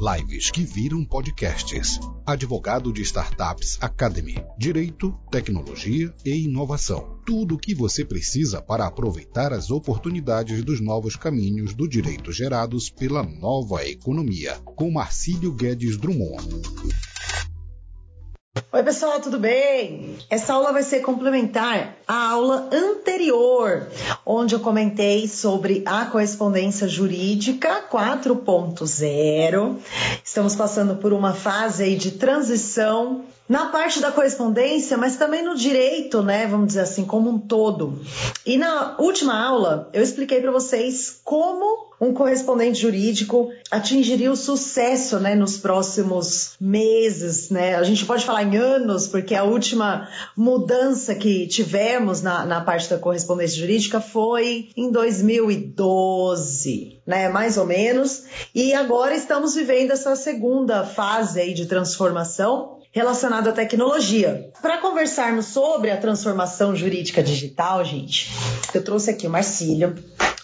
Lives que viram podcasts. Advogado de Startups Academy. Direito, tecnologia e inovação. Tudo o que você precisa para aproveitar as oportunidades dos novos caminhos do direito gerados pela nova economia. Com Marcílio Guedes Drummond. Oi, pessoal, tudo bem? Essa aula vai ser complementar à aula anterior, onde eu comentei sobre a correspondência jurídica 4.0. Estamos passando por uma fase aí de transição na parte da correspondência, mas também no direito, né? Vamos dizer assim, como um todo. E na última aula, eu expliquei para vocês como um correspondente jurídico atingiria o sucesso, né, nos próximos meses, né? A gente pode falar em anos, porque a última mudança que tivemos na, na parte da correspondência jurídica foi em 2012, né? Mais ou menos. E agora estamos vivendo essa segunda fase aí de transformação relacionado à tecnologia. Para conversarmos sobre a transformação jurídica digital, gente, eu trouxe aqui o Marcílio,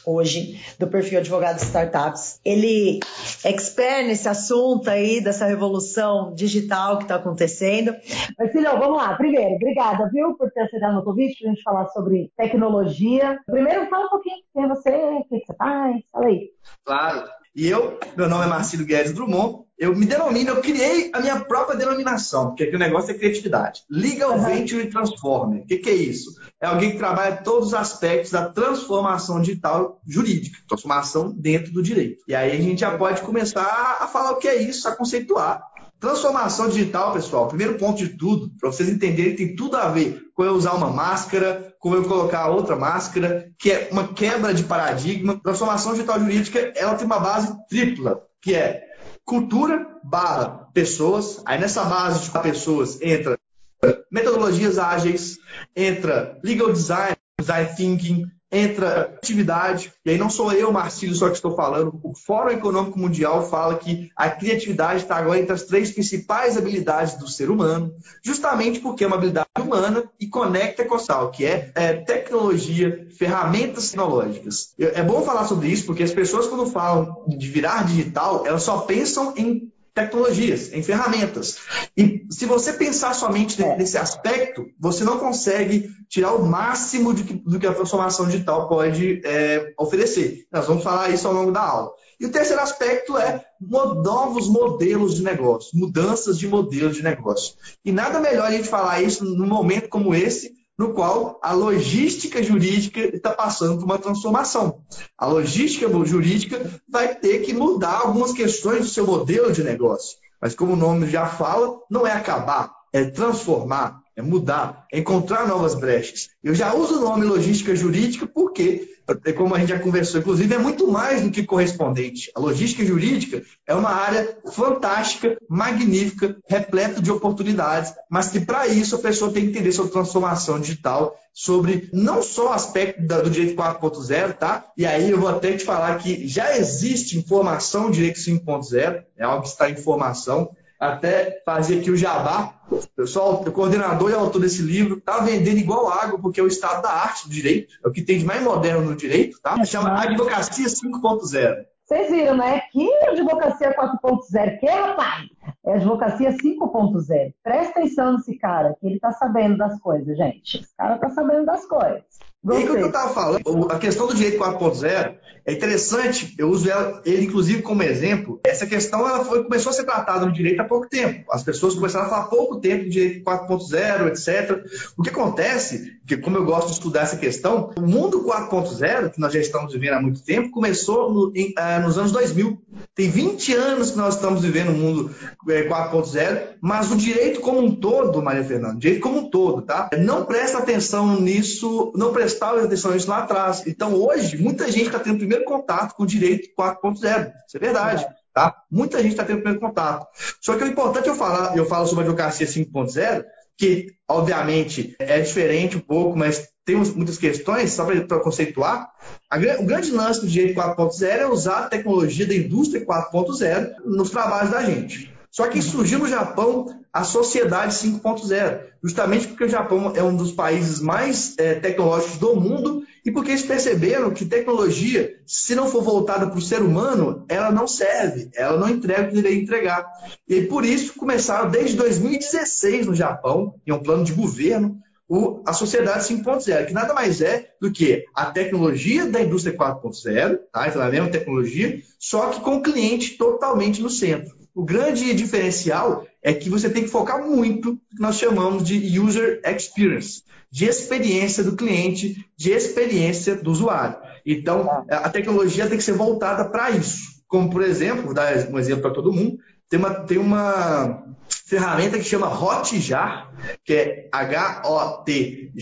hoje, do perfil Advogados Startups. Ele é expert nesse assunto aí, dessa revolução digital que está acontecendo. Marcílio, vamos lá. Primeiro, obrigada, viu, por ter aceitado o convite para a gente falar sobre tecnologia. Primeiro, fala um pouquinho quem é você, o que você faz, fala aí. Claro. E eu, meu nome é Marcílio Guedes Drummond, eu me denomino, eu criei a minha própria denominação, porque aqui o negócio é criatividade. Legal uhum. Venture Transformer. O que, que, é isso? É alguém que trabalha todos os aspectos da transformação digital jurídica, transformação dentro do direito. E aí a gente já pode começar a falar o que é isso, a conceituar. Transformação digital, pessoal, primeiro ponto de tudo, para vocês entenderem, tem tudo a ver com eu usar uma máscara, com eu colocar outra máscara, que é uma quebra de paradigma. Transformação digital jurídica, ela tem uma base tripla, que é cultura barra pessoas. Aí nessa base de pessoas entra metodologias ágeis, entra legal design, design thinking, entra atividade, e aí não sou eu, Marcílio, só que estou falando, o Fórum Econômico Mundial fala que a criatividade está agora entre as três principais habilidades do ser humano, justamente porque é uma habilidade humana e conecta com social, que é, é, tecnologia, ferramentas tecnológicas. É bom falar sobre isso, porque as pessoas, quando falam de virar digital, elas só pensam em tecnologias, em ferramentas. E se você pensar somente nesse aspecto, você não consegue tirar o máximo que, do que a transformação digital pode é, oferecer. Nós vamos falar isso ao longo da aula. E o terceiro aspecto é novos modelos de negócio, mudanças de modelos de negócio. E nada melhor a gente falar isso num momento como esse, no qual a logística jurídica está passando por uma transformação. A logística jurídica vai ter que mudar algumas questões do seu modelo de negócio. Mas, como o nome já fala, não é acabar, é transformar, é mudar, é encontrar novas brechas. Eu já uso o nome logística jurídica porque, como a gente já conversou, inclusive, é muito mais do que correspondente. A logística jurídica é uma área fantástica, magnífica, repleta de oportunidades, mas que para isso a pessoa tem que entender sobre transformação digital, sobre não só o aspecto do direito 4.0, tá? E aí eu vou até te falar que já existe informação direito 5.0, é algo que está em formação até fazer aqui o jabá. Pessoal, o coordenador e autor desse livro está vendendo igual água, porque é o estado da arte do direito, é o que tem de mais moderno no direito, tá? Chama Advocacia 5.0. Vocês viram, né? Que advocacia 4.0, que rapaz? É advocacia 5.0. Presta atenção nesse cara, que ele tá sabendo das coisas, gente. Esse cara tá sabendo das coisas. E aí, o que eu estava falando, a questão do direito 4.0 é interessante, eu uso ela, ele inclusive como exemplo. Essa questão ela foi, começou a ser tratada no direito há pouco tempo. As pessoas começaram a falar há pouco tempo de direito 4.0, etc. O que acontece, que como eu gosto de estudar essa questão, o mundo 4.0, que nós já estamos vivendo há muito tempo, começou no, em, uh, nos anos 2000. Tem 20 anos que nós estamos vivendo o mundo 4.0, é, mas o direito como um todo, Maria Fernanda, o direito como um todo, tá? Não presta atenção nisso, não prestava atenção nisso lá atrás. Então, hoje, muita gente está tendo primeiro contato com o direito 4.0. Isso é verdade. Tá? Muita gente está tendo primeiro contato. Só que o importante eu falar, eu falo sobre a advocacia 5.0, que obviamente é diferente um pouco, mas temos muitas questões, só para conceituar. A, o grande lance do direito 4.0 é usar a tecnologia da indústria 4.0 nos trabalhos da gente. Só que surgiu no Japão a Sociedade 5.0, justamente porque o Japão é um dos países mais é, tecnológicos do mundo e porque eles perceberam que tecnologia, se não for voltada para o ser humano, ela não serve, ela não entrega o que deveria entregar. E por isso começaram desde 2016 no Japão, em um plano de governo, o, a sociedade 5.0, que nada mais é do que a tecnologia da indústria 4.0, tá? então é a mesma tecnologia, só que com o cliente totalmente no centro. O grande diferencial é que você tem que focar muito no que nós chamamos de user experience, de experiência do cliente, de experiência do usuário. Então, a tecnologia tem que ser voltada para isso. Como, por exemplo, vou dar um exemplo para todo mundo, tem uma, tem uma ferramenta que chama Hotjar, que é H-O-T-J-R,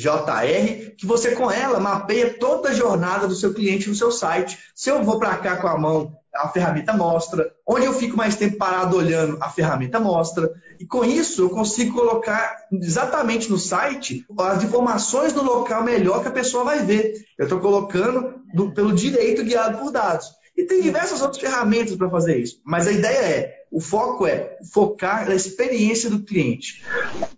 que você com ela mapeia toda a jornada do seu cliente no seu site. Se eu vou para cá com a mão, a ferramenta mostra. Onde eu fico mais tempo parado olhando, a ferramenta mostra. E com isso eu consigo colocar exatamente no site as informações do local melhor que a pessoa vai ver. Eu estou colocando do, pelo direito guiado por dados. E tem diversas outras ferramentas para fazer isso. Mas a ideia é, o foco é focar na experiência do cliente.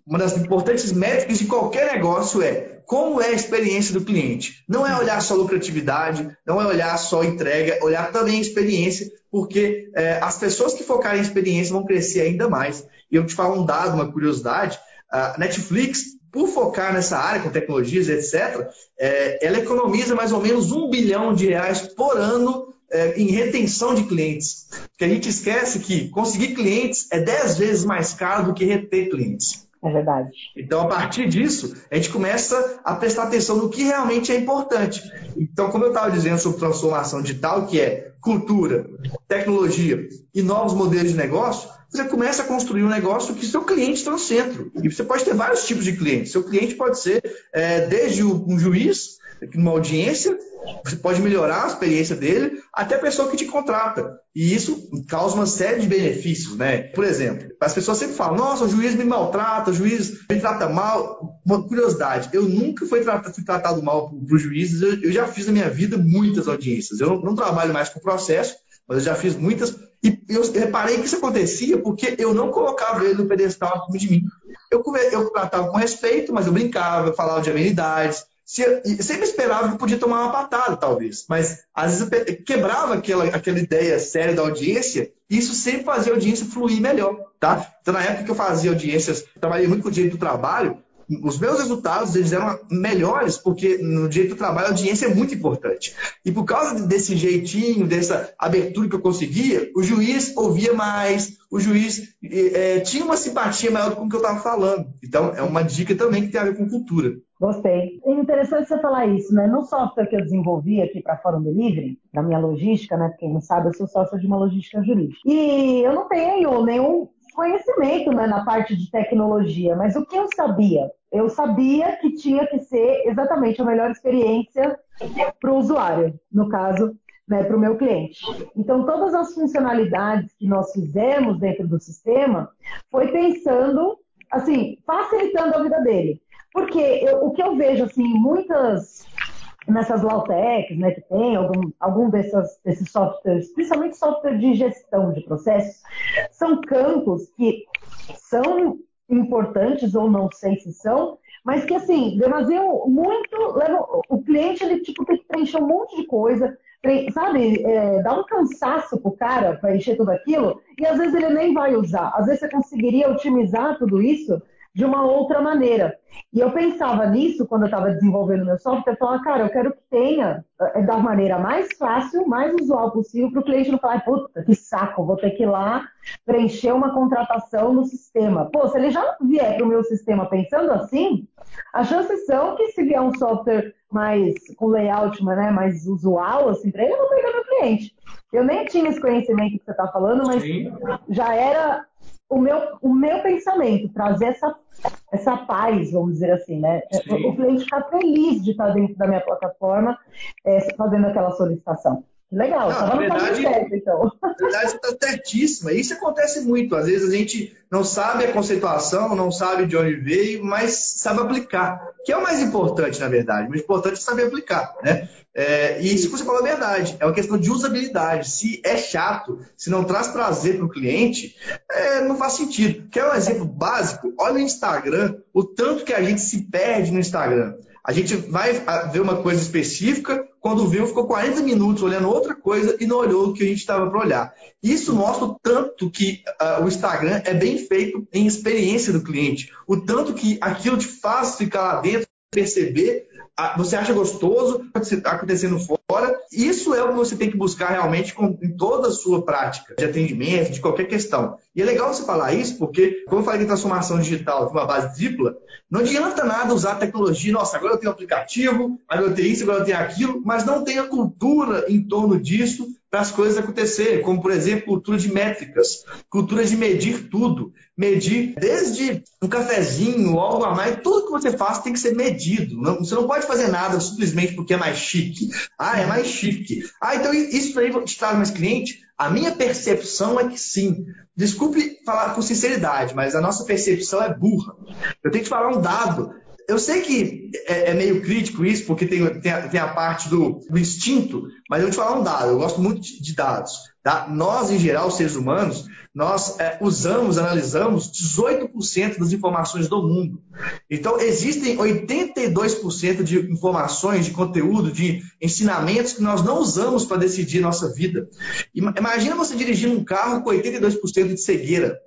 Uma das importantes métricas de qualquer negócio é como é a experiência do cliente. Não é olhar só lucratividade, não é olhar só entrega, olhar também a experiência, porque é, as pessoas que focarem em experiência vão crescer ainda mais. E eu te falo um dado, uma curiosidade, a Netflix, por focar nessa área com tecnologias, etc., é, ela economiza mais ou menos um bilhão de reais por ano é, em retenção de clientes. Porque a gente esquece que conseguir clientes é 10 vezes mais caro do que reter clientes. É verdade. Então, a partir disso, a gente começa a prestar atenção no que realmente é importante. Então, como eu estava dizendo sobre transformação digital, que é cultura, tecnologia e novos modelos de negócio, você começa a construir um negócio que seu cliente está no centro. E você pode ter vários tipos de clientes. Seu cliente pode ser é, desde um juiz, numa audiência, você pode melhorar a experiência dele, até a pessoa que te contrata. E isso causa uma série de benefícios, né? Por exemplo, as pessoas sempre falam: nossa, o juiz me maltrata, o juiz me trata mal. Uma curiosidade, eu nunca fui, tratado, fui tratado mal por, juízes, eu, eu, já fiz na minha vida muitas audiências. Eu não, não trabalho mais com processo, mas eu já fiz muitas. E eu reparei que isso acontecia porque eu não colocava ele no pedestal de mim. Eu, eu tratava com respeito, mas eu brincava, eu falava de amenidades, se, sempre esperava que podia tomar uma patada, talvez. Mas às vezes quebrava aquela, aquela ideia séria da audiência e isso sempre fazia a audiência fluir melhor. Tá? Então, na época que eu fazia audiências, trabalhei muito com o direito do trabalho, os meus resultados eles eram melhores, porque no direito do trabalho a audiência é muito importante. E por causa desse jeitinho, dessa abertura que eu conseguia, o juiz ouvia mais, o juiz é, tinha uma simpatia maior com o que eu estava falando. Então, é uma dica também que tem a ver com cultura. Gostei. É interessante você falar isso, né? No software que eu desenvolvi aqui para Fórum Delivery, na minha logística, né? Quem não sabe, eu sou sócia de uma logística jurídica. E eu não tenho nenhum conhecimento né, na parte de tecnologia, mas o que eu sabia? Eu sabia que tinha que ser exatamente a melhor experiência para o usuário, no caso, né, para o meu cliente. Então, todas as funcionalidades que nós fizemos dentro do sistema foi pensando, assim, facilitando a vida dele. Porque eu, o que eu vejo, assim, muitas nessas Lautechs, né, que tem algum, algum dessas, desses softwares, principalmente software de gestão de processos, são campos que são importantes ou não sei se são, mas que assim, demasiado muito, levam, o cliente ele tipo tem que preencher um monte de coisa, sabe, é, dá um cansaço pro cara para encher tudo aquilo, e às vezes ele nem vai usar. Às vezes você conseguiria otimizar tudo isso de uma outra maneira. E eu pensava nisso quando eu estava desenvolvendo meu software, eu falava, cara, eu quero que tenha é, da maneira mais fácil, mais usual possível, para o cliente não falar, puta, que saco, vou ter que ir lá preencher uma contratação no sistema. Pô, se ele já vier para o meu sistema pensando assim, as chances são que se vier um software mais com layout né, mais usual, assim, para ele, eu vou pegar meu cliente. Eu nem tinha esse conhecimento que você está falando, mas Sim. já era o meu, o meu pensamento, trazer essa, essa paz, vamos dizer assim, né? Sim. O cliente ficar feliz de estar dentro da minha plataforma é, fazendo aquela solicitação. Legal, estava no verdade, certo, então. Na verdade, está certíssima. Isso acontece muito. Às vezes a gente não sabe a conceituação, não sabe de onde veio, mas sabe aplicar. Que é o mais importante, na verdade. O mais importante é saber aplicar. Né? É, e isso que você falou é verdade. É uma questão de usabilidade. Se é chato, se não traz prazer para o cliente, é, não faz sentido. Quer um exemplo básico? Olha o Instagram, o tanto que a gente se perde no Instagram. A gente vai ver uma coisa específica, quando viu, ficou 40 minutos olhando outra coisa e não olhou o que a gente estava para olhar. Isso mostra o tanto que uh, o Instagram é bem feito em experiência do cliente, o tanto que aquilo te faz ficar lá dentro, perceber você acha gostoso está acontecendo fora. Isso é o que você tem que buscar realmente com, em toda a sua prática de atendimento, de qualquer questão. E é legal você falar isso, porque, como eu falei de transformação digital de uma base tripla, não adianta nada usar tecnologia, nossa, agora eu tenho aplicativo, agora eu tenho isso, agora eu tenho aquilo, mas não tem a cultura em torno disso para as coisas acontecerem, como, por exemplo, cultura de métricas, cultura de medir tudo. Medir desde um cafezinho, algo a mais, tudo que você faz tem que ser medido. Não, você não pode fazer nada simplesmente porque é mais chique. Ah, é mais chique. Ah, então isso aí te traz mais cliente? A minha percepção é que sim. Desculpe falar com sinceridade, mas a nossa percepção é burra. Eu tenho que falar um dado. Eu sei que é, é meio crítico isso, porque tem, tem, a, tem a parte do, do, instinto, mas eu vou te falar um dado. Eu gosto muito de, de dados. Tá? Nós, em geral, seres humanos, nós é, usamos, analisamos 18% das informações do mundo. Então, existem 82% de informações, de conteúdo, de ensinamentos que nós não usamos para decidir nossa vida. Imagina você dirigindo um carro com 82% de cegueira.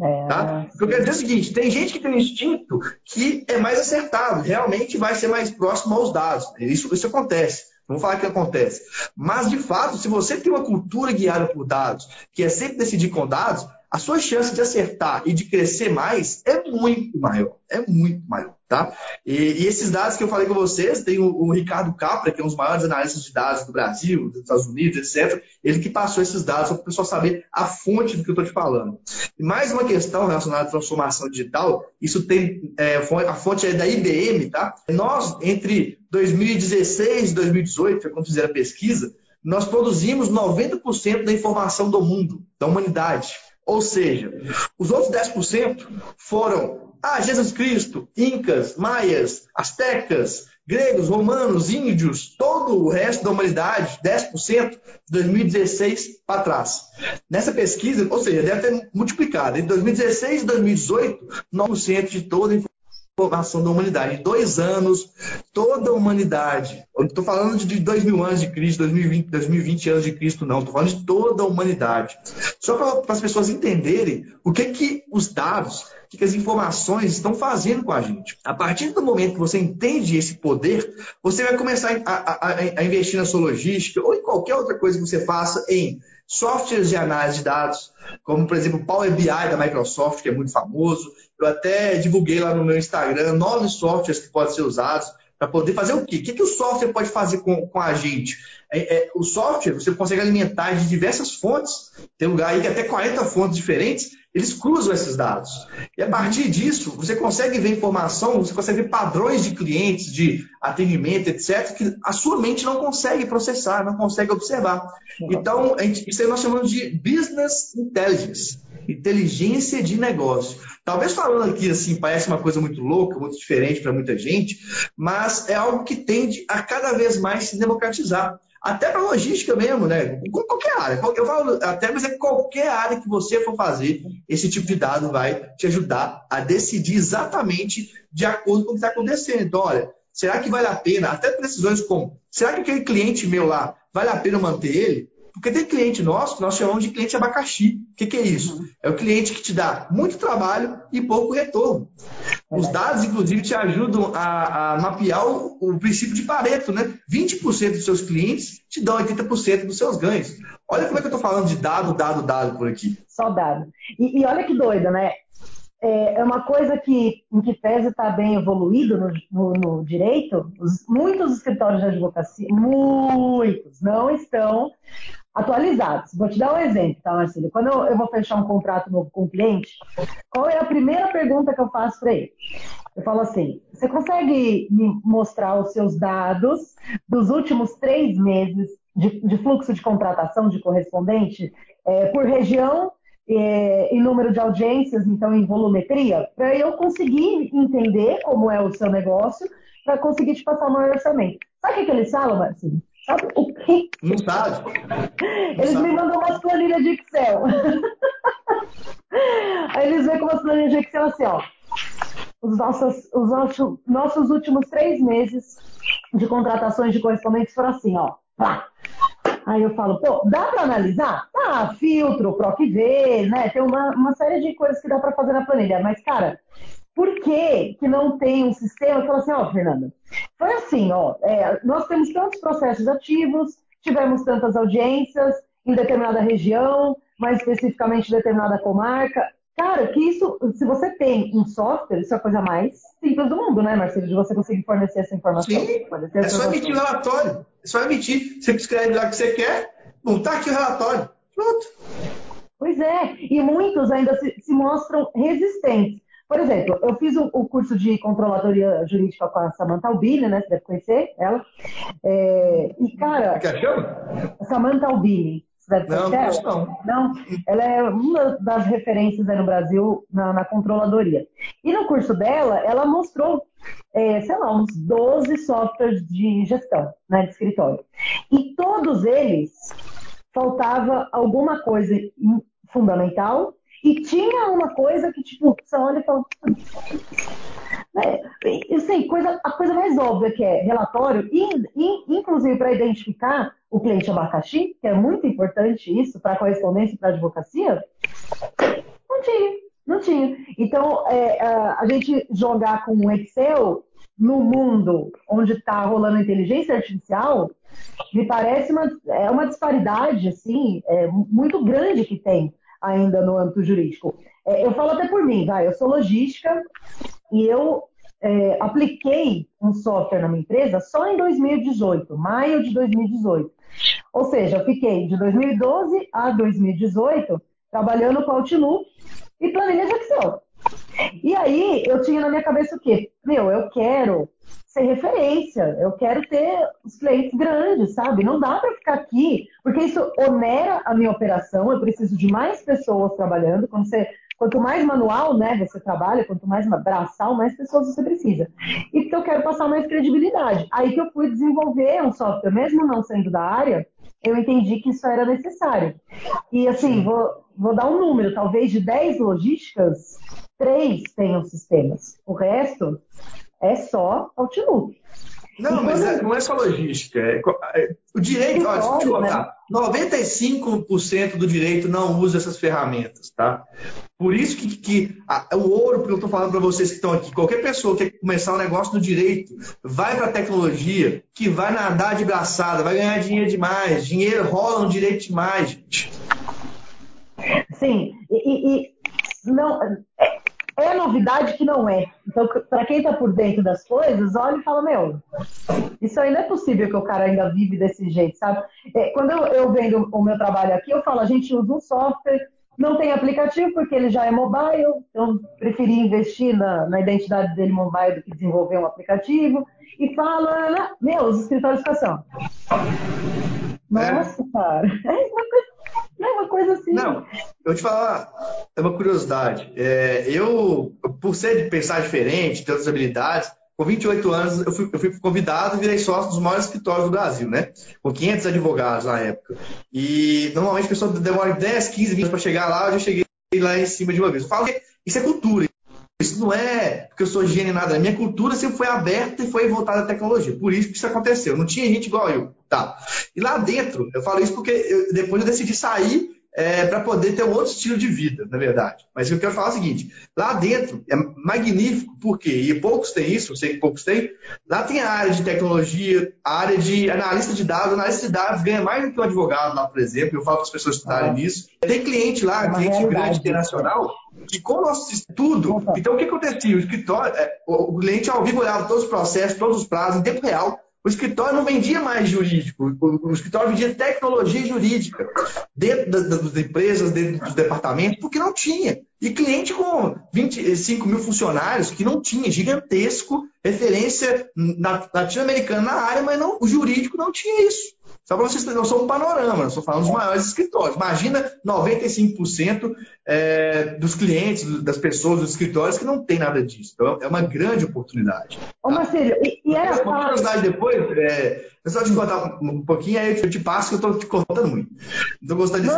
É, tá? Eu quero dizer é o seguinte: tem gente que tem um instinto que é mais acertado, realmente vai ser mais próximo aos dados. Isso, isso acontece. Vamos falar que acontece. Mas, de fato, se você tem uma cultura guiada por dados, que é sempre decidir com dados, a sua chance de acertar e de crescer mais é muito maior. É muito maior, tá? E, e esses dados que eu falei com vocês, tem o, o, Ricardo Capra, que é um dos maiores analistas de dados do Brasil, dos Estados Unidos, etc. Ele que passou esses dados para o pessoal saber a fonte do que eu estou te falando. E mais uma questão relacionada à transformação digital, isso tem é, a fonte é da IBM, tá? Nós, entre 2016 e 2018, foi quando fizeram a pesquisa, nós produzimos 90% da informação do mundo, da humanidade. Ou seja, os outros 10% foram ah, Jesus Cristo, Incas, Maias, Astecas, gregos, romanos, índios, todo o resto da humanidade, 10%, de 2016 para trás. Nessa pesquisa, ou seja, deve ter multiplicado. Em 2016 e 2018, 9% de toda a formação da humanidade. Dois anos, toda a humanidade. Estou falando de dois mil anos de Cristo, 2020, 2020 anos de Cristo, não. Estou falando de toda a humanidade. Só para as pessoas entenderem o que, que os dados, o que, que as informações estão fazendo com a gente. A partir do momento que você entende esse poder, você vai começar a, a, a investir na sua logística ou em qualquer outra coisa que você faça em softwares de análise de dados, como por exemplo o Power BI da Microsoft, que é muito famoso. Eu até divulguei lá no meu Instagram nove softwares que podem ser usados para poder fazer o quê? O que, que o software pode fazer com, com a gente? É, é, o software você consegue alimentar de diversas fontes, tem lugar aí que até 40 fontes diferentes, eles cruzam esses dados. E a partir disso, você consegue ver informação, você consegue ver padrões de clientes, de atendimento, etc., que a sua mente não consegue processar, não consegue observar. Então, gente, isso aí nós chamamos de business intelligence inteligência de negócio. Talvez falando aqui assim, parece uma coisa muito louca, muito diferente para muita gente, mas é algo que tende a cada vez mais se democratizar. Até para logística mesmo, né? Qualquer área. Eu falo até, mas é qualquer área que você for fazer, esse tipo de dado vai te ajudar a decidir exatamente de acordo com o que está acontecendo. Então, olha, será que vale a pena, até decisões como, será que aquele cliente meu lá, vale a pena manter ele? Porque tem cliente nosso que nós chamamos de cliente abacaxi. O que, que, é isso? É o cliente que te dá muito trabalho e pouco retorno. Os dados, inclusive, te ajudam a, a mapear o, o, princípio de Pareto, né? 20% dos seus clientes te dão 80% dos seus ganhos. Olha como é que eu estou falando de dado, dado, dado por aqui. Só dado. E, e olha que doida, né? É, é uma coisa que, em que pese está bem evoluído no, no, no direito, os, muitos escritórios de advocacia, muitos, não estão atualizados. Vou te dar um exemplo, tá, Marcelo? Quando eu, vou fechar um contrato novo com um cliente, qual é a primeira pergunta que eu faço para ele? Eu falo assim: você consegue me mostrar os seus dados dos últimos três meses de, de fluxo de contratação de correspondente é, por região é, em número de audiências, então em volumetria, para eu conseguir entender como é o seu negócio, para conseguir te passar o maior orçamento. Sabe o que, que eles falam, Marcinho? Sabe o quê? Não sabe. Eles Não me mandam umas planilhas de Excel. Aí eles vêm com umas planilhas de Excel assim, ó. os nossos, os nossos, nossos últimos três meses de contratações de correspondentes foram assim, ó. Pá. Aí eu falo, pô, dá para analisar? Ah, filtro, PROC-V, né? Tem uma, uma série de coisas que dá para fazer na planilha. Mas, cara, por que, que não tem um sistema que fala assim, ó, Fernanda, foi assim, ó, é, nós temos tantos processos ativos, tivemos tantas audiências em determinada região, mais especificamente em determinada comarca. Cara, que isso, se você tem um software, isso é a coisa mais simples do mundo, né, Marcelo? De você conseguir fornecer essa informação. Sim, é só emitir o relatório. É só emitir. Você escreve lá o que você quer, bom, tá aqui o relatório. Pronto. Pois é, e muitos ainda se, se mostram resistentes. Por exemplo, eu fiz o, o, curso de controladoria jurídica com a Samantha Albini, né? Você deve conhecer ela. É, e, cara. Que chama? Samantha Albini. Você deve não, conhecer não, ela? Não. Ela é uma das referências aí no Brasil na, na controladoria. E no curso dela, ela mostrou, é, sei lá, uns 12 softwares de gestão, né? De escritório. E todos eles faltava alguma coisa fundamental e tinha uma coisa que, tipo, você olha e fala. Né? Eu sei, coisa, a coisa mais óbvia que é relatório, in, in, inclusive para identificar o cliente abacaxi, que é muito importante isso para correspondência e para advocacia, não tinha, não tinha. Então, é, a, a gente jogar com o Excel no mundo onde está rolando inteligência artificial, me parece uma, é uma disparidade assim, é, muito grande que tem ainda no âmbito jurídico. É, eu falo até por mim, vai, eu sou logística e eu é, apliquei um software na minha empresa só em 2018, maio de 2018. Ou seja, eu fiquei de 2012 a 2018 trabalhando com Outlook e planilha de Excel. E aí eu tinha na minha cabeça o quê? Meu, eu quero ser referência. Eu quero ter os clientes grandes, sabe? Não dá para ficar aqui, porque isso onera a minha operação. Eu preciso de mais pessoas trabalhando. Quando você, quanto mais manual né, você trabalha, quanto mais braçal, mais pessoas você precisa. E porque eu quero passar mais credibilidade. Aí que eu fui desenvolver um software, mesmo não sendo da área, eu entendi que isso era necessário. E assim, vou, vou dar um número, talvez de 10 logísticas, três tenham sistemas. O resto é só Outlook. Não, mas é, não é só logística. É, é, o direito, olha, deixa eu te contar. Né? 95% do direito não usa essas ferramentas, tá? Por isso que, que a, o ouro que eu estou falando para vocês que estão aqui, qualquer pessoa que quer começar um negócio no direito, vai para a tecnologia, que vai nadar de braçada, vai ganhar dinheiro demais, dinheiro rola no direito demais, gente. Sim, e, e não, é novidade que não é. Então, para quem está por dentro das coisas, olha e fala, meu, isso não é possível que o cara ainda vive desse jeito, sabe? É, quando eu, eu vendo o meu trabalho aqui, eu falo, a gente usa um software, não tem aplicativo porque ele já é mobile, então preferi investir na, na identidade dele mobile do que desenvolver um aplicativo. E fala, meu, os escritórios de educação. Nossa, é. cara, é uma coisa é uma coisa assim. Não, eu te falar, é uma curiosidade. É, eu, por ser de pensar diferente, ter outras habilidades, com 28 anos eu fui, eu fui convidado e virei sócio dos maiores escritórios do Brasil, né? Com 500 advogados na época. E normalmente a pessoa demora 10, 15 minutos para chegar lá, eu já cheguei lá em cima de uma vez. Eu falo que isso é cultura. Isso não é porque eu sou gênio nada. A minha cultura sempre foi aberta e foi voltada à tecnologia. Por isso que isso aconteceu. Não tinha gente igual eu. Tá. E lá dentro, eu falo isso porque eu, depois eu decidi sair é, para poder ter um outro estilo de vida, na verdade. Mas eu quero falar o seguinte: lá dentro é magnífico, por quê? E poucos têm isso, eu sei que poucos têm. Lá tem a área de tecnologia, a área de analista de dados. Analista de dados ganha mais do que um advogado lá, por exemplo. Eu falo para as pessoas estudarem ah. nisso. Tem cliente lá, é cliente grande internacional, que com o nosso estudo. Então, o que acontecia? O escritório, é, o cliente ao vivo olhava todos os processos, todos os prazos, em tempo real o escritório não vendia mais jurídico, o, escritório vendia tecnologia jurídica dentro das, das, empresas, dentro dos departamentos, porque não tinha. E cliente com 25 mil funcionários que não tinha, gigantesco, referência latino-americana na área, mas não, o jurídico não tinha isso. Só para vocês terem noção, um panorama, estou falando dos maiores escritórios. Imagina 95% é, dos clientes, das pessoas, dos escritórios que não tem nada disso. Então, é uma grande oportunidade. Ô, Marcelo, e, e era Uma curiosidade depois, é, eu só te contar um pouquinho, aí eu te passo que eu estou te contando muito. Não gostando disso.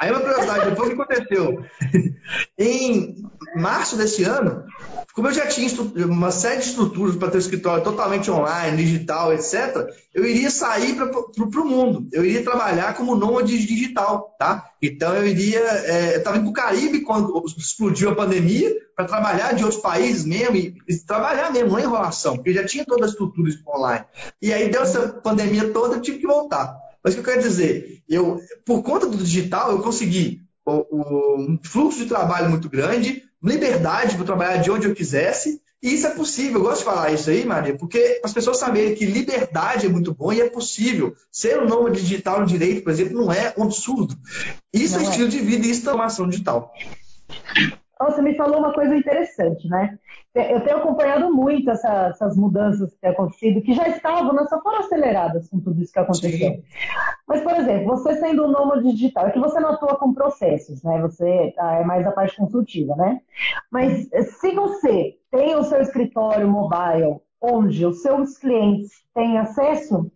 Aí uma curiosidade, depois o que aconteceu? em março desse ano, como eu já tinha uma série de estruturas para ter escritório totalmente online, digital, etc., eu iria sair para o mundo. Eu iria trabalhar como nômade digital, tá? Então eu iria. É, eu estava indo para o Caribe quando explodiu a pandemia, para trabalhar de outros países mesmo, e, e, trabalhar mesmo, não enrolação, porque já tinha toda a estrutura online. E aí deu essa pandemia toda, eu tive que voltar. Mas o que eu quero dizer? Eu, por conta do digital, eu consegui um fluxo de trabalho muito grande, liberdade para trabalhar de onde eu quisesse, e isso é possível. Eu gosto de falar isso aí, Maria, porque as pessoas saberem que liberdade é muito bom e é possível. Ser um nômade digital no direito, por exemplo, não é um absurdo. Isso é não é estilo de vida e isso é transformação digital. Você me falou uma coisa interessante, né? Eu tenho acompanhado muito essa, essas mudanças que têm acontecido, que já estavam, não só foram aceleradas com tudo isso que aconteceu. Sim. Mas, por exemplo, você sendo um nômade digital, é que você não atua com processos, né? Você ah, é mais a parte consultiva, né? Mas se você tem o seu escritório mobile, onde os seus clientes têm acesso,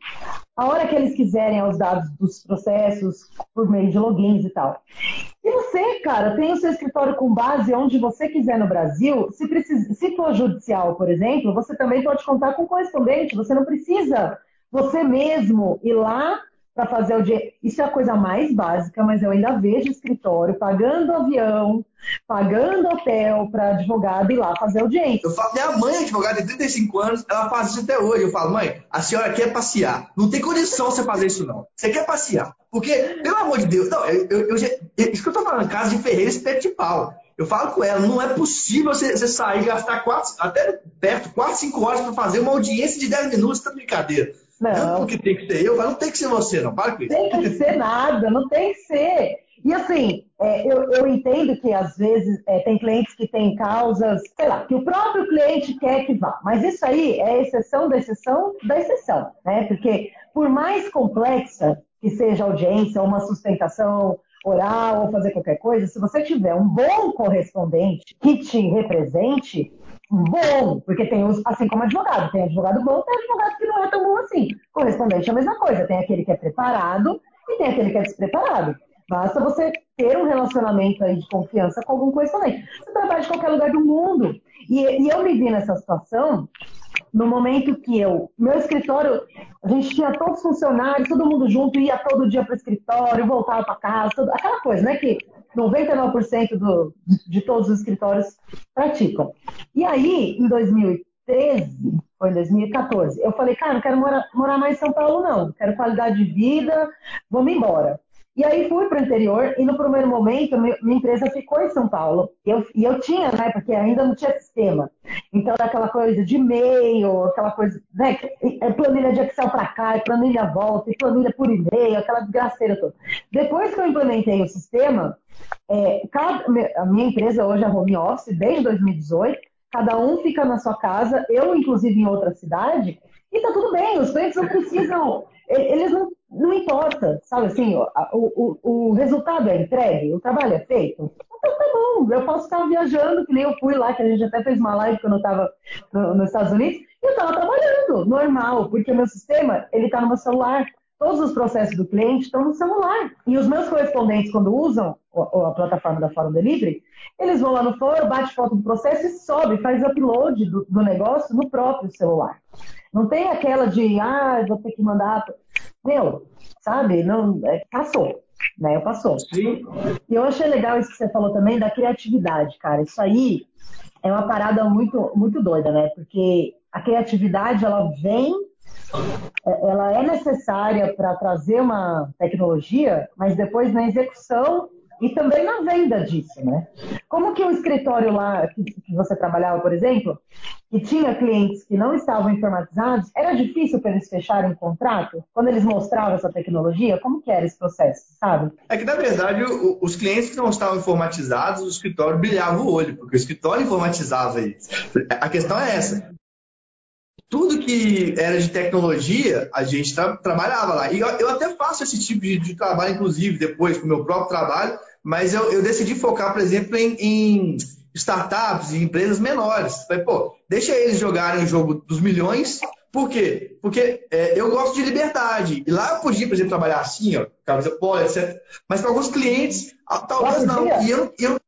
a hora que eles quiserem aos dados dos processos, por meio de logins e tal. E você, cara, tem o seu escritório com base onde você quiser no Brasil. Se, precisa, se for judicial, por exemplo, você também pode contar com correspondente. Você não precisa você mesmo ir lá para fazer o dia. Isso é a coisa mais básica, mas eu ainda vejo escritório pagando avião, pagando hotel para advogado ir lá fazer audiência. Eu falo, minha mãe é advogada de 35 anos, ela faz isso até hoje. Eu falo, mãe, a senhora quer passear. Não tem condição você fazer isso, não. Você quer passear. Porque, pelo amor de Deus, não, eu, eu, eu, isso que eu tô falando, casa de Ferreira espeto de pau. Eu falo com ela, não é possível você, você sair e gastar quatro, até perto, 4, 5 horas para fazer uma audiência de 10 minutos, tá brincadeira. Não. não porque tem que ser eu, mas não tem que ser você, não. Para com isso. Tem que ser nada, não tem que ser. E assim, é, eu, eu, entendo que às vezes é, tem clientes que têm causas, sei lá, que o próprio cliente quer que vá. Mas isso aí é exceção da exceção da exceção, né? Porque por mais complexa que seja a audiência, uma sustentação oral, ou fazer qualquer coisa, se você tiver um bom correspondente que te represente, bom, porque tem os, assim como advogado, tem advogado bom, tem advogado que não é tão bom assim. Correspondente é a mesma coisa, tem aquele que é preparado e tem aquele que é despreparado. Basta você ter um relacionamento aí de confiança com algum correspondente. Você trabalha de qualquer lugar do mundo. E, e eu me vi nessa situação no momento que eu, meu escritório, a gente tinha todos os funcionários, todo mundo junto, ia todo dia para o escritório, voltava para casa, aquela coisa, né? Que 99% do, de todos os escritórios praticam. E aí, em 2013, foi em 2014, eu falei, cara, não quero morar, morar mais em São Paulo, não. Quero qualidade de vida, vamos embora. E aí fui para o interior e no primeiro momento minha empresa ficou em São Paulo. E eu, e eu tinha, né? Porque ainda não tinha sistema. Então era aquela coisa de e-mail, aquela coisa, né? É planilha de Excel para cá, é planilha volta, e planilha por e-mail, aquela desgraceira toda. Depois que eu implementei o sistema, é, cada, a minha empresa hoje é home office desde 2018. Cada um fica na sua casa, eu inclusive em outra cidade, e tá tudo bem. Os clientes não precisam eles não, não importa, sabe assim, o, o, o resultado é entregue, o trabalho é feito. Então tá bom, eu posso estar viajando, que nem eu fui lá, que a gente até fez uma live quando eu estava no, nos Estados Unidos, e eu estava trabalhando, normal, porque o meu sistema, ele está no meu celular. Todos os processos do cliente estão no celular. E os meus correspondentes, quando usam a, a plataforma da Fórum Delivery, eles vão lá no fórum, bate foto do processo e sobe, faz upload do, do negócio no próprio celular. Não tem aquela de, ah, vou ter que mandar. Meu, sabe? Não, é, passou. Né? Passou. Sim. E eu achei legal isso que você falou também da criatividade, cara. Isso aí é uma parada muito, muito doida, né? Porque a criatividade, ela vem é, ela é necessária para trazer uma tecnologia, mas depois na execução e também na venda disso, né? Como que o escritório lá que, que você trabalhava, por exemplo, que tinha clientes que não estavam informatizados, era difícil para eles fecharem um contrato? Quando eles mostravam essa tecnologia, como que era esse processo, sabe? É que, na verdade, os clientes que não estavam informatizados, o escritório brilhava o olho, porque o escritório informatizava eles. A questão é essa tudo que era de tecnologia, a gente tra trabalhava lá. E eu, eu, até faço esse tipo de, de, trabalho, inclusive, depois com o meu próprio trabalho, mas eu, eu decidi focar, por exemplo, em, em startups e empresas menores. Falei, pô, deixa eles jogarem o jogo dos milhões. Por quê? Porque é, eu gosto de liberdade. E lá eu podia, por exemplo, trabalhar assim, ó, camisa polo, etc. Mas para alguns clientes, ah, talvez não. E eu, eu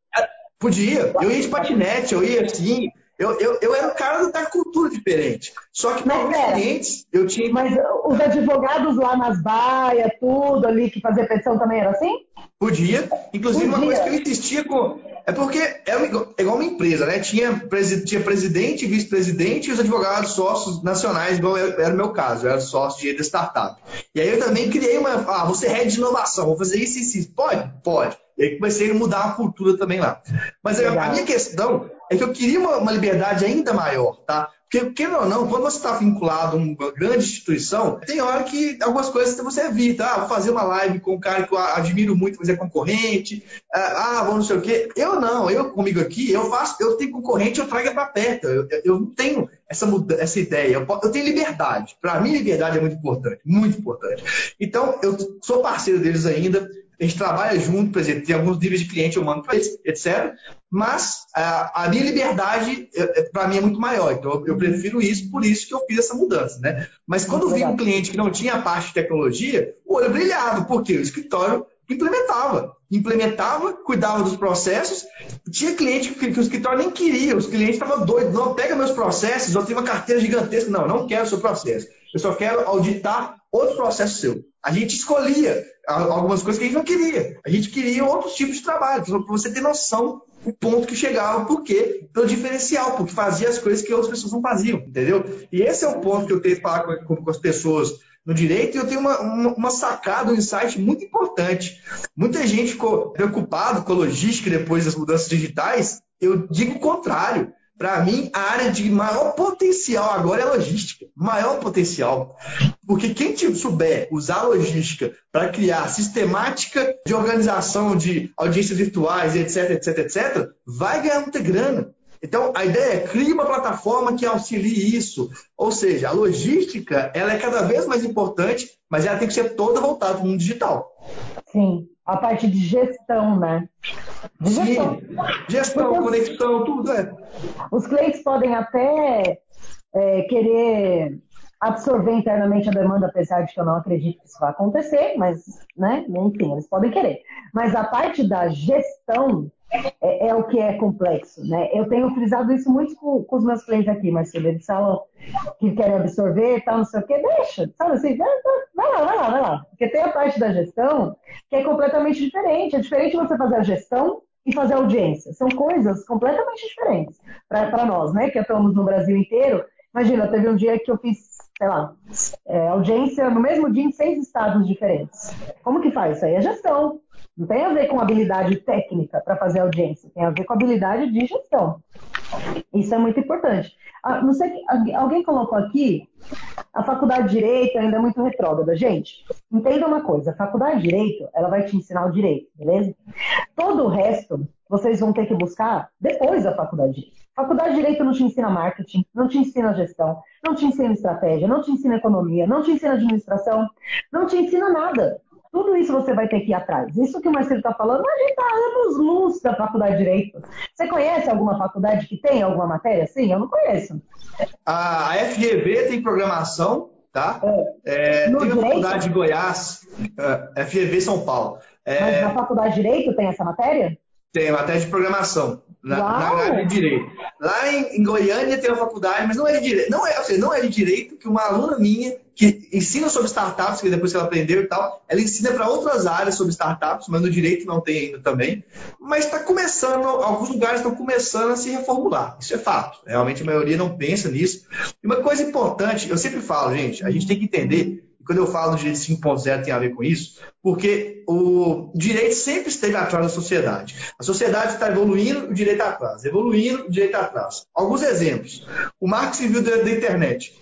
podia. Eu ia de patinete, eu ia assim. Eu, eu, eu era o cara da cultura diferente. Só que para os clientes, eu tinha. Mas os advogados lá nas baias, tudo ali, que fazia petição também era assim? Podia. Inclusive, Podia. uma coisa que eu insistia com. É porque é igual uma empresa, né? Tinha, tinha presidente, vice-presidente e os advogados sócios nacionais, igual era o meu caso, eu era sócio de startup. E aí eu também criei uma. Ah, você é de inovação, vou fazer isso e isso. Pode? Pode. E aí comecei a mudar a cultura também lá. Mas Legal. a minha questão é que eu queria uma, uma liberdade ainda maior, tá? Porque, querendo ou não, quando você está vinculado a uma grande instituição, tem hora que algumas coisas você evita. Ah, vou fazer uma live com um cara que eu admiro muito, mas é concorrente. Ah, vou não sei o quê. Eu não, eu comigo aqui, eu faço, eu tenho concorrente, eu trago para perto. Eu, não tenho essa, essa ideia. Eu tenho liberdade. Para mim, liberdade é muito importante, muito importante. Então, eu sou parceiro deles ainda a gente trabalha junto, por exemplo, tem alguns níveis de cliente eu mando para eles, etc. Mas a, a minha liberdade, para mim, é muito maior. Então, eu, prefiro isso, por isso que eu fiz essa mudança. Né? Mas quando vi um cliente que não tinha a parte de tecnologia, o olho brilhava, porque o escritório implementava. Implementava, cuidava dos processos. Tinha cliente que, que o escritório nem queria, os clientes estavam doidos. Não, pega meus processos, eu tenho uma carteira gigantesca. Não, não quero o seu processo. Eu só quero auditar outro processo seu. A gente escolhia algumas coisas que a gente não queria. A gente queria outros tipos de trabalho, para você ter noção o ponto que chegava, por quê? Pelo diferencial, porque fazia as coisas que outras pessoas não faziam, entendeu? E esse é o ponto que eu tenho que falar com, com, as pessoas no direito, e eu tenho uma, uma, uma, sacada, um insight muito importante. Muita gente ficou preocupado com a logística depois das mudanças digitais. Eu digo o contrário. Para mim, a área de maior potencial agora é logística. Maior potencial. Porque quem souber usar a logística para criar sistemática de organização de audiências virtuais, etc, etc, etc, vai ganhar muita grana. Então, a ideia é criar uma plataforma que auxilie isso. Ou seja, a logística ela é cada vez mais importante, mas ela tem que ser toda voltada para o mundo digital. Sim, a parte de gestão, né? Gestão. Sim, gestão, Porque conexão, tudo, é. Os clientes podem até é, querer absorver internamente a demanda, apesar de que eu não acredito que isso vai acontecer, mas, né, enfim, eles podem querer. Mas a parte da gestão é, é o que é complexo, né? Eu tenho frisado isso muito com, com os meus clientes aqui, Marcelo, eles falam que querem absorver, tal, não sei o quê, deixa, sabe assim, vai lá, vai lá, vai lá. Porque tem a parte da gestão que é completamente diferente. É diferente você fazer a gestão e fazer audiência. São coisas completamente diferentes para nós, né? Que estamos no Brasil inteiro. Imagina, teve um dia que eu fiz, sei lá, é, audiência no mesmo dia em seis estados diferentes. Como que faz? Isso aí é gestão. Não tem a ver com habilidade técnica para fazer audiência, tem a ver com habilidade de gestão. Isso é muito importante. Ah, não sei, alguém colocou aqui, a faculdade de Direito ainda é muito retrógrada. Gente, entenda uma coisa, a faculdade de Direito, ela vai te ensinar o direito, beleza? Todo o resto, vocês vão ter que buscar depois da faculdade de Direito. Faculdade de Direito não te ensina marketing, não te ensina gestão, não te ensina estratégia, não te ensina economia, não te ensina administração, não te ensina nada. Tudo isso você vai ter que ir atrás. Isso que o Marcelo está falando, a gente está anos luz da faculdade de Direito. Você conhece alguma faculdade que tem alguma matéria? Sim, eu não conheço. A FGV tem programação, tá? É. É, tem a faculdade de Goiás, é, FGV São Paulo. É, Mas na faculdade de Direito tem essa matéria? Tem, matéria de programação, na, na área de Direito. Lá em, em, Goiânia tem uma faculdade, mas não é de Direito. Não é, seja, não é de Direito que uma aluna minha que ensina sobre startups, que depois que ela aprendeu e tal, ela ensina para outras áreas sobre startups, mas no direito não tem ainda também. Mas está começando, alguns lugares estão começando a se reformular. Isso é fato. Realmente a maioria não pensa nisso. E uma coisa importante, eu sempre falo, gente, a gente tem que entender quando eu falo do direito 5.0 tem a ver com isso, porque o direito sempre esteve atrás da sociedade. A sociedade está evoluindo, o direito atrás. Evoluindo, o direito atrás. Alguns exemplos. O marco civil da, da internet.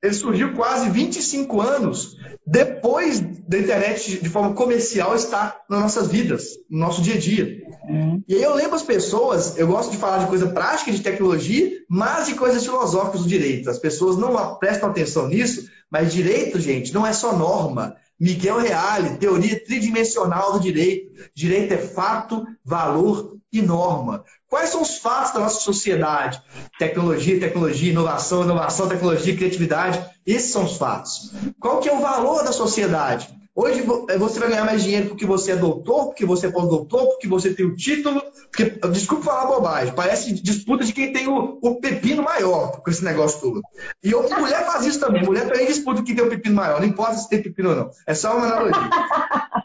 Ele surgiu quase 25 anos depois da internet de forma comercial estar nas nossas vidas, no nosso dia a dia. Uhum. E aí eu lembro as pessoas, eu gosto de falar de coisa prática, de tecnologia, mas de coisas filosóficas do direito. As pessoas não prestam atenção nisso, mas direito, gente, não é só norma. Miguel Reale, teoria tridimensional do direito. Direito é fato, valor e norma. Quais são os fatos da nossa sociedade? Tecnologia, tecnologia, inovação, inovação, tecnologia, criatividade. Esses são os fatos. Qual que é o valor da sociedade? Hoje eh, você vai ganhar mais dinheiro porque você é doutor, porque você é pós-doutor, porque você tem o título. Porque, desculpa falar bobagem, parece disputa de quem tem o, o pepino maior com esse negócio todo. E, eu, mulher faz isso também. Mulher também disputa quem tem o pepino maior. Não importa se tem pepino ou não. É só uma analogia.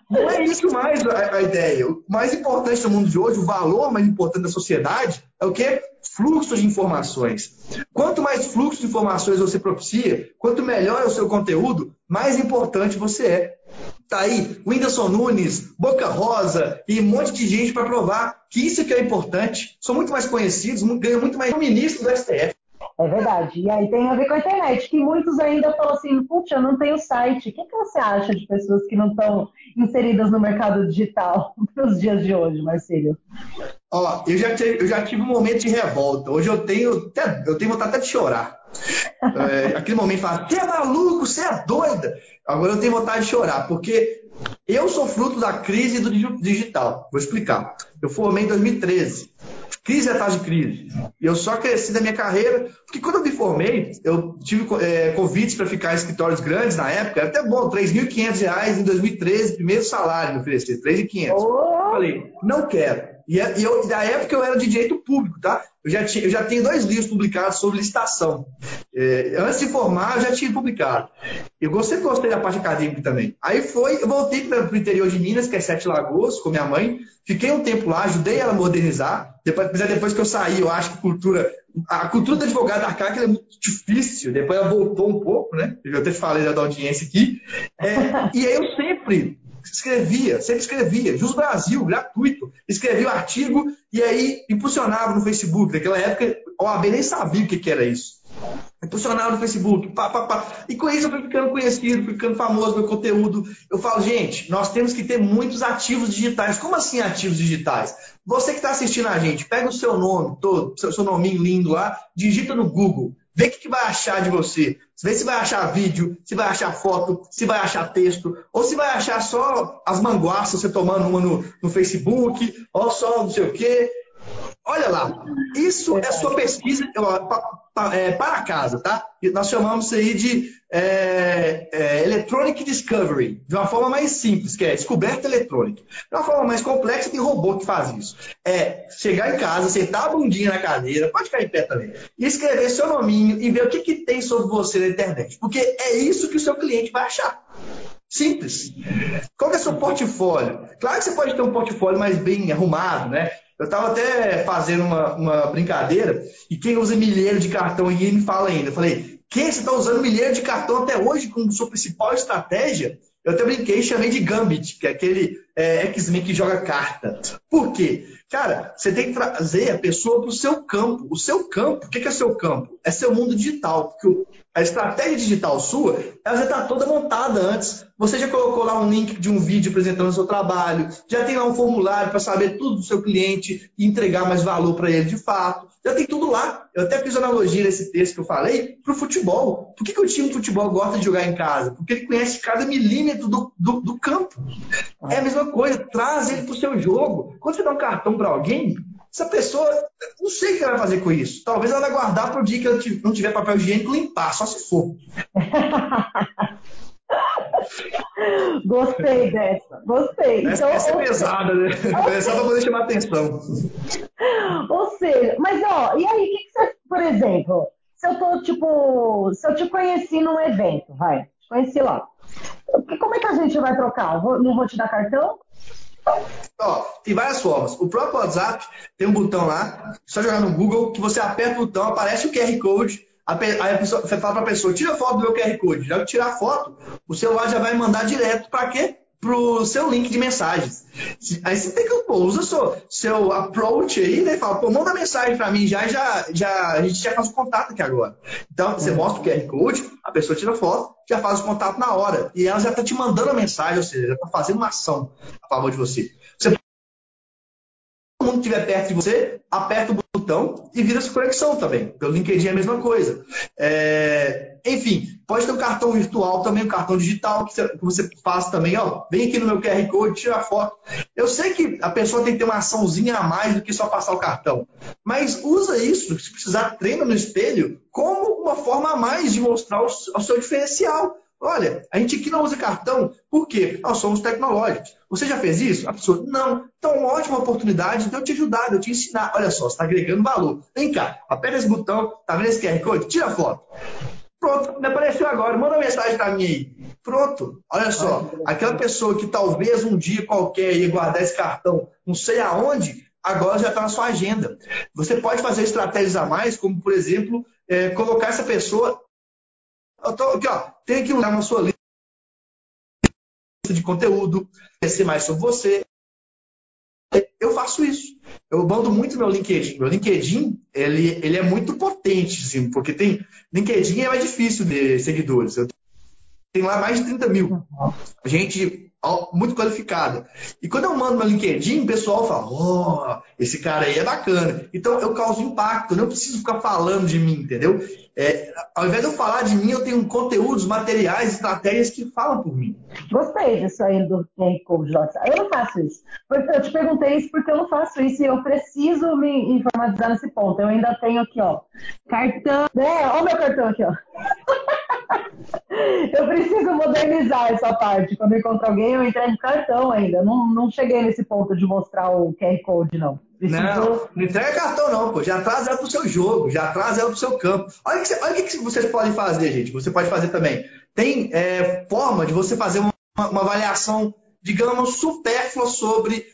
Não é isso mais a, a ideia. O mais importante no mundo de hoje, o valor mais importante da sociedade, é o quê? Fluxo de informações. Quanto mais fluxo de informações você propicia, quanto melhor é o seu conteúdo, mais importante você é. Tá aí, Whindersson Nunes, Boca Rosa e um monte de gente para provar que isso que é importante. São muito mais conhecidos, ganham muito mais ministro do STF. É verdade. E aí tem a ver com a internet, que muitos ainda falam assim, putz, eu não tenho site. O que, que você acha de pessoas que não estão inseridas no mercado digital nos dias de hoje, Marcelo? Ó, eu já, tive, eu já tive um momento de revolta. Hoje eu tenho, até, eu tenho vontade até de chorar. É, aquele momento fala, você é maluco, você é doida. Agora eu tenho vontade de chorar, porque eu sou fruto da crise do digital. Vou explicar. Eu formei em 2013 crise atrás de crise. E eu só cresci da minha carreira, porque quando eu me formei, eu tive é, convites para ficar em escritórios grandes na época, era até bom, R$ 3.500 em 2013, primeiro salário me oferecer, R$ 3.500. Oh. Falei, não quero. E, é, e eu, da época eu era de direito público, tá? Eu já, tinha, eu já tenho dois livros publicados sobre licitação. É, antes de formar, eu já tinha publicado. Eu sempre gostei da parte acadêmica também. Aí foi, eu voltei para o interior de Minas, que é Sete Lagoas, com minha mãe. Fiquei um tempo lá, ajudei ela a modernizar. Depois, depois que eu saí, eu acho que cultura, a cultura do advogado arcaico é muito difícil. Depois ela voltou um pouco, né? Eu até falei da audiência aqui. É, e aí eu sempre escrevia, sempre escrevia, Jus Brasil, gratuito, escrevia o artigo e aí impulsionava no Facebook. Naquela época, a OAB nem sabia o que, que era isso. Impulsionava no Facebook, pá, pá, pá. E com isso eu fui ficando conhecido, fui ficando famoso, meu conteúdo. Eu falo, gente, nós temos que ter muitos ativos digitais. Como assim ativos digitais? Você que está assistindo a gente, pega o seu nome todo, seu, seu nominho lindo lá, digita no Google, vê o que, que vai achar de você. Vê se vai achar vídeo, se vai achar foto, se vai achar texto, ou se vai achar só as manguaças, você tomando uma no, no Facebook, ou só não sei o quê. Olha lá, isso é sua pesquisa é, para casa, tá? Nós chamamos isso aí de é, é, Electronic Discovery, de uma forma mais simples, que é descoberta eletrônica. De uma forma mais complexa, tem robô que faz isso. É chegar em casa, sentar a bundinha na cadeira, pode ficar em pé também, e escrever seu nominho e ver o que, que tem sobre você na internet. Porque é isso que o seu cliente vai achar. Simples. Qual é o seu portfólio? Claro que você pode ter um portfólio mais bem arrumado, né? Eu estava até fazendo uma, uma, brincadeira e quem usa milheiro de cartão aí me fala ainda. Eu falei, quem você está usando milheiro de cartão até hoje como sua principal estratégia? Eu até brinquei e chamei de Gambit, que é aquele é, X-Men que joga carta. Por quê? Cara, você tem que trazer a pessoa para o seu campo. O seu campo, o que é seu campo? É seu mundo digital. Porque a estratégia digital sua, ela já está toda montada antes. Você já colocou lá um link de um vídeo apresentando o seu trabalho, já tem lá um formulário para saber tudo do seu cliente e entregar mais valor para ele de fato. Já tem tudo lá. Eu até fiz analogia nesse texto que eu falei para o futebol. Por que, que o time de futebol gosta de jogar em casa? Porque ele conhece cada milímetro do, do, do campo. É a mesma coisa, traz ele para o seu jogo. Quando você dá um cartão para alguém, essa pessoa, não sei o que ela vai fazer com isso. Talvez ela vai guardar para o dia que ela não tiver papel higiênico limpar, só se for. Gostei dessa, gostei. Essa, então, essa é pesada, né? É só para poder chamar atenção. Ou seja, mas ó, e aí, o que, que você, por exemplo, se eu tô tipo, se eu te conheci num evento, vai, te conheci lá. Como é que a gente vai trocar? Não vou te dar cartão? Ó, tem várias formas. O próprio WhatsApp tem um botão lá, só jogar no Google, que você aperta o botão, aparece o QR Code, aí a pessoa, você fala para a pessoa, tira foto do meu QR Code. Já que tirar foto, o celular já vai mandar direto para quê? pro seu link de mensagens. Aí você tem que, pô, usa seu, seu approach aí, né? Fala, pô, manda mensagem para mim já, já, já, a gente já faz o contato aqui agora. Então, você uhum. mostra o QR Code, a pessoa tira foto, já faz o contato na hora. E ela já está te mandando a mensagem, ou seja, já está fazendo uma ação a favor de você. Estiver perto de você, aperta o botão e vira sua conexão também. Pelo LinkedIn é a mesma coisa. É, enfim, pode ter um cartão virtual também, um cartão digital que você faz também, ó, vem aqui no meu QR Code, tira a foto. Eu sei que a pessoa tem que ter uma açãozinha a mais do que só passar o cartão, mas usa isso, se precisar, treina no espelho, como uma forma a mais de mostrar o, seu diferencial. Olha, a gente aqui não usa cartão, por quê? Nós somos tecnológicos. Você já fez isso? A pessoa, não. Então, uma ótima oportunidade de eu te ajudar, de eu te ensinar. Olha só, você está agregando valor. Vem cá, aperta esse botão, tá vendo esse QR Code? Tira a foto. Pronto, me apareceu agora, manda uma mensagem para mim aí. Pronto, olha só, aquela pessoa que talvez um dia qualquer ia guardar esse cartão, não sei aonde, agora já está na sua agenda. Você pode fazer estratégias a mais, como por exemplo, é, colocar essa pessoa. Tô, aqui, ó, tem que olhar na sua lista de conteúdo, conhecer mais sobre você. Eu faço isso. Eu mando muito meu LinkedIn. Meu LinkedIn, ele, ele é muito potente, assim, porque tem. LinkedIn é mais difícil de seguidores. Eu tenho lá mais de 30 mil. Gente muito qualificada. E quando eu mando meu LinkedIn, o pessoal fala: oh, esse cara aí é bacana. Então eu causo impacto, eu não preciso ficar falando de mim, entendeu? É, ao invés de eu falar de mim, eu tenho conteúdos, materiais, estratégias que falam por mim. Gostei disso aí do Code, Eu não faço isso. Eu te perguntei isso porque eu não faço isso e eu preciso me informatizar nesse ponto. Eu ainda tenho aqui, ó, cartão. É, o meu cartão aqui, ó. eu preciso modernizar essa parte. Quando eu encontro alguém, eu entrego cartão ainda. Não, não cheguei nesse ponto de mostrar o QR Code, não. Preciso... Não, não entrega cartão, não, pô. Já traz ela pro seu jogo, já traz ela pro seu campo. Olha o que, olha que vocês podem fazer, gente. Você pode fazer também. Tem é, forma de você fazer uma, uma avaliação, digamos, supérflua sobre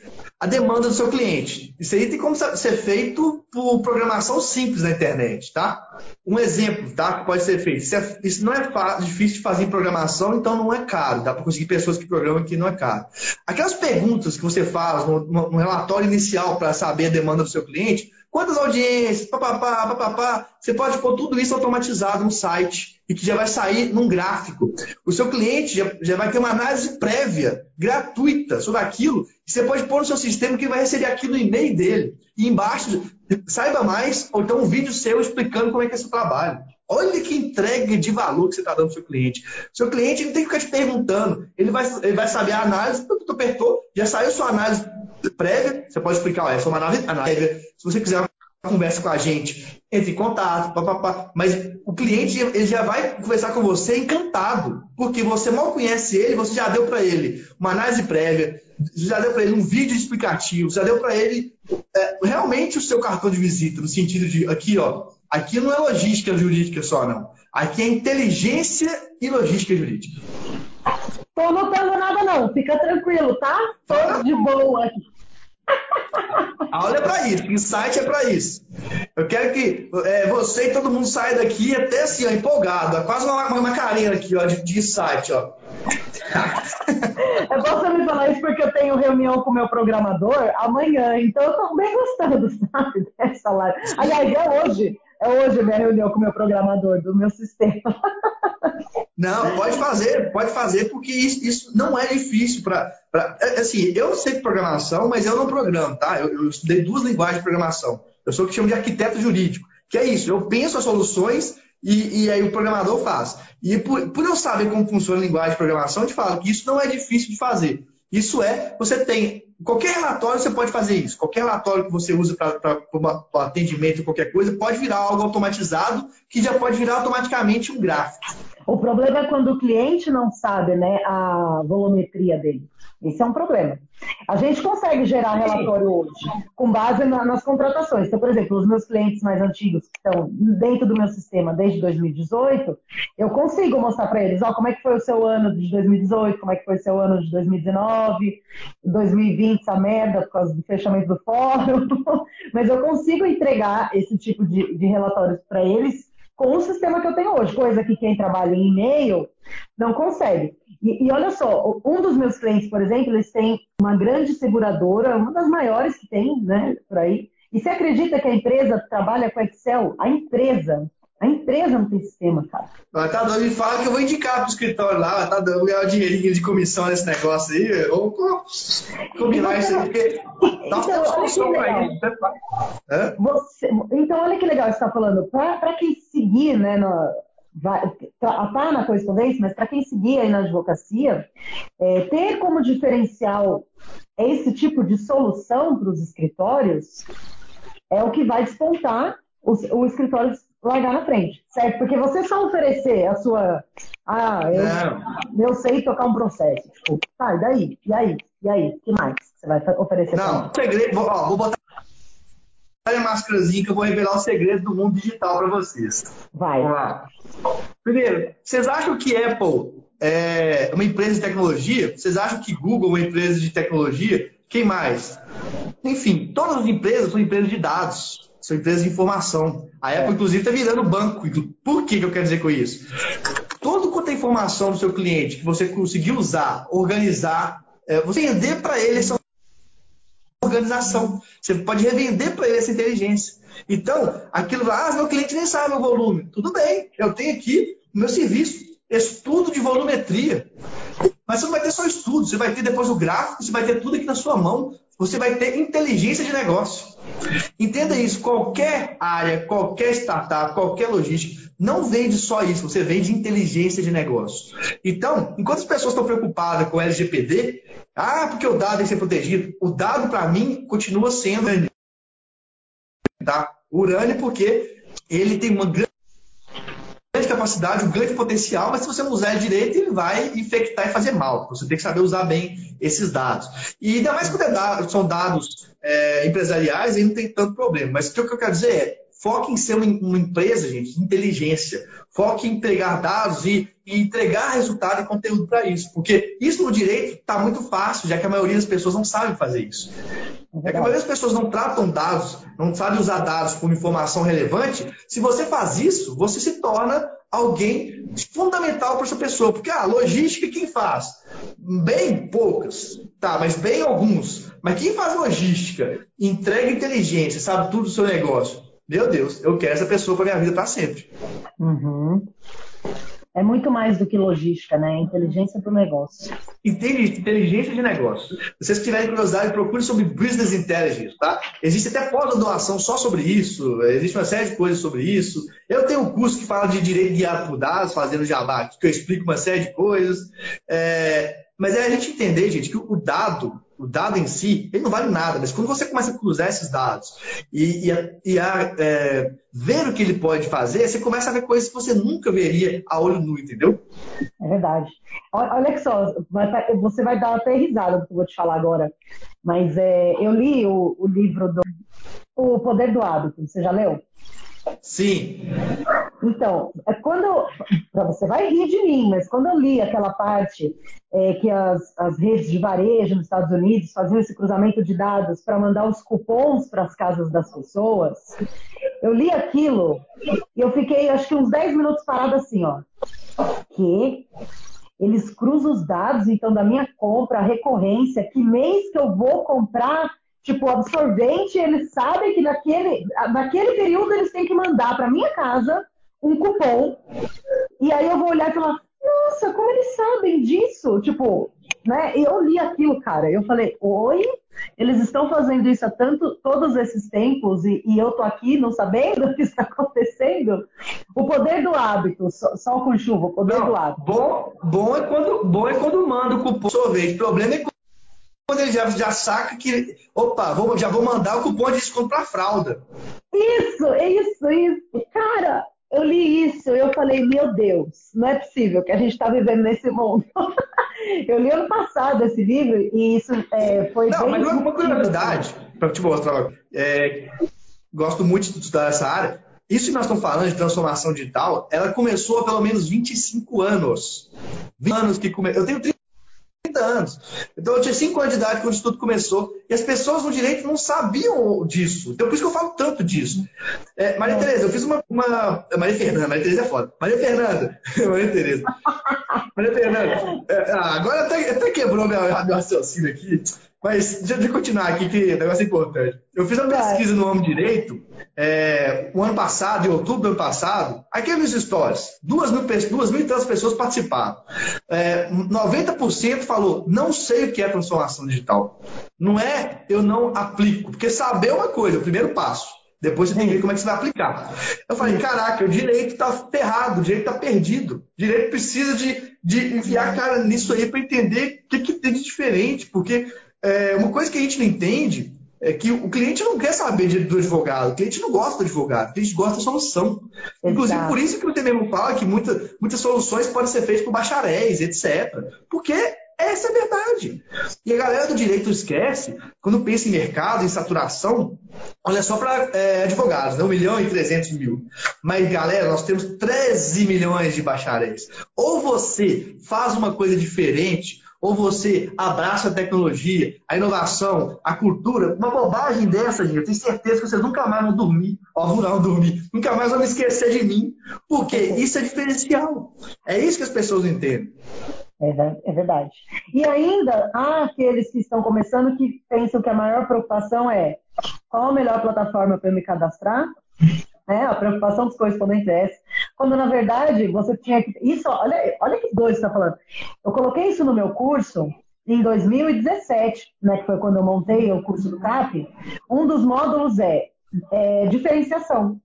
a demanda do seu cliente. Isso aí tem como ser feito por programação simples na internet, tá? Um exemplo, tá? Que pode ser feito. Isso é, não é difícil de fazer em programação, então não é caro. Dá para conseguir pessoas que programam que não é caro. Aquelas perguntas que você faz no, no relatório inicial para saber a demanda do seu cliente, quantas audiências, papapá, papapá, você pode pôr tudo isso automatizado no site e que já vai sair num gráfico. O seu cliente já, já vai ter uma análise prévia, gratuita, sobre aquilo, e você pode pôr no seu sistema que vai receber aquilo no e-mail dele. E embaixo, saiba mais, ou então um vídeo seu explicando como é que é seu trabalho. Olha que entrega de valor que você está dando para o seu cliente. Seu cliente não tem que ficar te perguntando. Ele vai, ele vai saber a análise, tu apertou, já saiu sua análise prévia, você pode explicar, ó, essa é uma análise prévia. Se você quiser conversa com a gente, entre em contato, papapá. mas o cliente ele já vai conversar com você encantado, porque você mal conhece ele, você já deu para ele uma análise prévia, já deu para ele um vídeo explicativo, já deu para ele é, realmente o seu cartão de visita, no sentido de aqui, ó, aqui não é logística jurídica só, não. Aqui é inteligência e logística jurídica. Tô anotando nada não, fica tranquilo, tá? Tô de boa aqui. A aula é para isso, insight é para isso. Eu quero que é, você e todo mundo saia daqui até assim, ó, empolgado, ó, quase uma, uma macarena aqui, ó, de, de insight, ó. É bom você me falar isso porque eu tenho reunião com o meu programador amanhã, então eu tô bem gostando, sabe, dessa live. Aliás, é hoje. É hoje minha reunião com o meu programador do meu sistema. Não, pode fazer, pode fazer, porque isso, isso não é difícil para. É, assim, eu sei programação, mas eu não programo, tá? Eu, eu, estudei duas linguagens de programação. Eu sou o que chamo de arquiteto jurídico, que é isso, eu penso as soluções e, e aí o programador faz. E por, por eu saber como funciona a linguagem de programação, eu te falo que isso não é difícil de fazer. Isso é, você tem Qualquer relatório você pode fazer isso. Qualquer relatório que você usa para atendimento, qualquer coisa, pode virar algo automatizado, que já pode virar automaticamente um gráfico. O problema é quando o cliente não sabe né, a volumetria dele. Esse é um problema. A gente consegue gerar relatório hoje com base na, nas contratações. Então, por exemplo, os meus clientes mais antigos que estão dentro do meu sistema desde 2018, eu consigo mostrar para eles, ó, como é que foi o seu ano de 2018, como é que foi o seu ano de 2019, 2020, essa merda por causa do fechamento do fórum. Mas eu consigo entregar esse tipo de, de relatórios para eles com o sistema que eu tenho hoje, coisa que quem trabalha em e-mail não consegue. E, e, olha só, um dos meus clientes, por exemplo, eles têm uma grande seguradora, uma das maiores que tem, né, por aí. E você acredita que a empresa trabalha com Excel? A empresa. A empresa não tem sistema, cara. Mas tá doido, me fala que eu vou indicar pro escritório lá, tá dando ganhar o dinheirinho de comissão nesse negócio aí. Vamos combinar isso aí, porque dá então, solução pra isso. Né? Você, então, olha que legal você está falando. Para quem seguir, né, no, vai, tá na correspondência, mas para quem seguir aí na advocacia, é, ter como diferencial esse tipo de solução para os escritórios é o que vai despontar o, o escritório largar na frente, certo? Porque você só oferecer a sua Ah, eu, eu sei tocar um processo. Tipo, tá, e daí? E aí? E aí? O que mais você vai oferecer? Não, segredo, vou, ó, vou botar a máscarazinha que eu vou revelar o segredo do mundo digital para vocês. Vai. Vamos lá. Primeiro, vocês acham que Apple é uma empresa de tecnologia? Vocês acham que Google é uma empresa de tecnologia? Quem mais? Enfim, todas as empresas são empresas de dados, são empresas de informação. A Apple, inclusive, está virando banco. Por que, que eu quero dizer com isso? Todo quanto é informação do seu cliente que você conseguir usar, organizar, é, você vender para ele essa organização. Você pode revender para ele essa inteligência. Então, aquilo lá, ah, meu cliente nem sabe o volume. Tudo bem, eu tenho aqui o meu serviço, estudo de volumetria. Mas você não vai ter só estudo, você vai ter depois o gráfico, você vai ter tudo aqui na sua mão, você vai ter inteligência de negócio. Entenda isso, qualquer área, qualquer startup, qualquer logística, não vende só isso, você vende inteligência de negócio. Então, enquanto as pessoas estão preocupadas com o LGPD, ah, porque o dado tem que ser protegido, o dado para mim continua sendo urânio. Tá? Urânio porque ele tem uma grande capacidade, um grande potencial, mas se você não usar ele direito, ele vai infectar e fazer mal. Você tem que saber usar bem esses dados. E ainda mais quando é são dados é, empresariais, aí não tem tanto problema. Mas o que eu quero dizer é, foque em ser uma, uma empresa, gente, de inteligência. Foque em entregar dados e, e entregar resultado e conteúdo para isso. Porque isso no direito está muito fácil, já que a maioria das pessoas não sabe fazer isso. É que a maioria das pessoas não tratam dados, não sabem usar dados como informação relevante. Se você faz isso, você se torna alguém fundamental para essa pessoa. Porque a ah, logística, quem faz? Bem poucas, tá, mas bem alguns. Mas quem faz logística, entrega inteligência, sabe tudo do seu negócio? Meu Deus, eu quero essa pessoa para minha vida para sempre. Uhum é muito mais do que logística, né? É inteligência para o negócio. Inteligência de negócio. Se vocês tiverem curiosidade, procure sobre Business Intelligence, tá? Existe até pós-graduação só sobre isso, existe uma série de coisas sobre isso. Eu tenho um curso que fala de direito guiado por dados, fazendo jabá, que eu explico uma série de coisas. É... Mas é a gente entender, gente, que o dado, o dado em si, ele não vale nada, mas quando você começa a cruzar esses dados e, e, a, e a é, ver o que ele pode fazer, você começa a ver coisas que você nunca veria a olho nu, entendeu? É verdade. Olha só, você vai dar até risada do que eu vou te falar agora, mas é, eu li o, o livro do O Poder do Hábito, você já leu? Sim. Então, é quando. Você vai rir de mim, mas quando eu li aquela parte é, que as, as redes de varejo nos Estados Unidos faziam esse cruzamento de dados para mandar os cupons para as casas das pessoas, eu li aquilo e eu fiquei acho que uns 10 minutos parado assim, ó. Que eles cruzam os dados, então, da minha compra, a recorrência, que mês que eu vou comprar tipo, absorvente, eles sabem que naquele, naquele período eles têm que mandar para minha casa um cupom. E aí eu vou olhar e falar, nossa, como eles sabem disso? Tipo, né? E eu li aquilo, cara. Eu falei, oi? Eles estão fazendo isso há tanto, todos esses tempos e, e eu tô aqui não sabendo o que está acontecendo? O poder do hábito, sol com chuva, o poder não, do hábito. Bom, bom, é quando, bom é quando manda o cupom sorvete. O problema é quando ele já, já saca que, opa, vou, já vou mandar o cupom de desconto para fralda. Isso, isso, isso. Cara, eu li isso eu falei, meu Deus, não é possível que a gente está vivendo nesse mundo. eu li ano passado esse livro e isso é, foi. Não, mas uma curiosidade, para te mostrar, é, gosto muito de estudar essa área. Isso que nós estamos falando de transformação digital, ela começou há pelo menos 25 anos. 20 anos que come... Eu tenho 30 30 anos. Então eu tinha 5 anos de idade quando isso tudo começou e as pessoas no direito não sabiam disso. Então por isso que eu falo tanto disso. É, Maria é. Tereza, eu fiz uma, uma. Maria Fernanda, Maria Tereza é foda. Maria Fernanda, Maria Tereza. Maria Fernanda, é, ah, agora até, até quebrou meu, meu raciocínio aqui. Mas deixa eu continuar aqui, que o negócio é importante. Eu fiz uma pesquisa no Homem Direito é, o ano passado, em outubro do ano passado, aqui nos stories, duas mil, duas mil e tantas pessoas participaram. É, 90% falou, não sei o que é transformação digital. Não é eu não aplico, porque saber é uma coisa, é o primeiro passo. Depois você tem que ver como é que você vai aplicar. Eu falei, caraca, o direito está ferrado, o direito está perdido. O direito precisa de, de enfiar a cara nisso aí para entender o que, que tem de diferente, porque é, uma coisa que a gente não entende é que o cliente não quer saber do advogado, o cliente não gosta do advogado, o cliente gosta da solução. Exato. Inclusive, por isso que você mesmo fala que muita, muitas soluções podem ser feitas por bacharéis, etc. Porque essa é a verdade. E a galera do direito esquece, quando pensa em mercado, em saturação, olha só para é, advogados, né? 1 milhão e 300 mil. Mas, galera, nós temos 13 milhões de bacharéis. Ou você faz uma coisa diferente, ou você abraça a tecnologia, a inovação, a cultura, uma bobagem dessa, gente, eu tenho certeza que vocês nunca mais vão dormir, ó, não dormir, nunca mais vão me esquecer de mim, porque isso é diferencial. É isso que as pessoas entendem. É, é verdade. E ainda há aqueles que estão começando que pensam que a maior preocupação é qual a melhor plataforma para eu me cadastrar, né? A preocupação dos correspondentes é essa. Quando, na verdade, você tinha que. Isso, olha, olha que doido você está falando. Eu coloquei isso no meu curso em 2017, né, que foi quando eu montei o curso do CAP. Um dos módulos é, é diferenciação.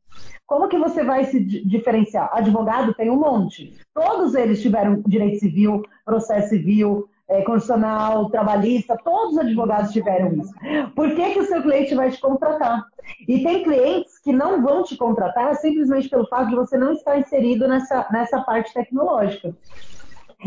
Como que você vai se diferenciar? Advogado tem um monte. Todos eles tiveram direito civil, processo civil, é, constitucional, trabalhista, todos os advogados tiveram isso. Por que, que o seu cliente vai te contratar? E tem clientes que não vão te contratar simplesmente pelo fato de você não estar inserido nessa, nessa parte tecnológica.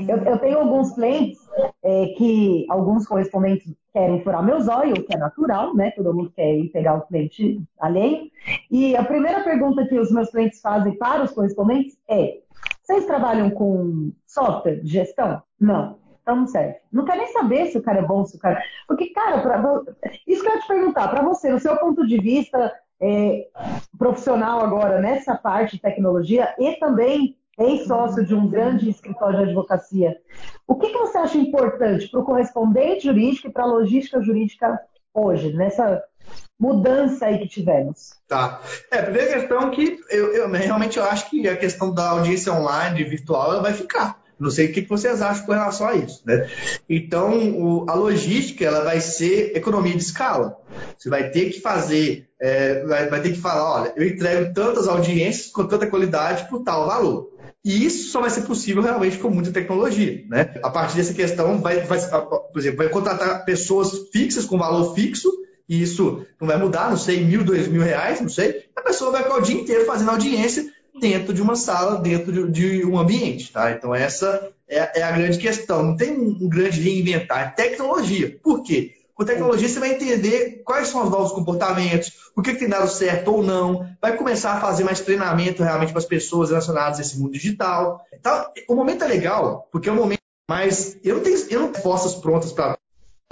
Eu, eu tenho alguns clientes é, que alguns correspondentes querem furar meu zóio, o que é natural, né? Todo mundo quer pegar o cliente alheio. E a primeira pergunta que os meus clientes fazem para os correspondentes é: vocês trabalham com software de gestão? Não. Então não serve. Não quer nem saber se o cara é bom, se o cara. Porque, cara, pra... isso que eu ia te perguntar, para você, no seu ponto de vista é, profissional agora, nessa parte de tecnologia, e também ex-sócio de um grande escritório de advocacia, o que, que você acha importante para o correspondente jurídico e para a logística jurídica hoje, nessa mudança aí que tivemos? Tá. É, a primeira questão que eu, eu realmente eu acho que a questão da audiência online, virtual, ela vai ficar. Não sei o que vocês acham com relação a isso. Né? Então, o, a logística ela vai ser economia de escala. Você vai ter que fazer, é, vai, vai, ter que falar, olha, eu entrego tantas audiências com tanta qualidade por tal valor. E isso só vai ser possível realmente com muita tecnologia. Né? A partir dessa questão, vai, vai, por exemplo, vai contratar pessoas fixas com valor fixo, e isso não vai mudar, não sei, mil, dois mil reais, não sei. A pessoa vai ficar o dia inteiro fazendo audiência dentro de uma sala, dentro de, um ambiente, tá? Então essa é, é, a grande questão. Não tem um, grande reinventar, é tecnologia. Por quê? Com tecnologia você vai entender quais são os novos comportamentos, o que, que tem dado certo ou não, vai começar a fazer mais treinamento realmente para as pessoas relacionadas a esse mundo digital. Então, o momento é legal, porque é um momento mais. Eu não tenho, eu não tenho forças prontas para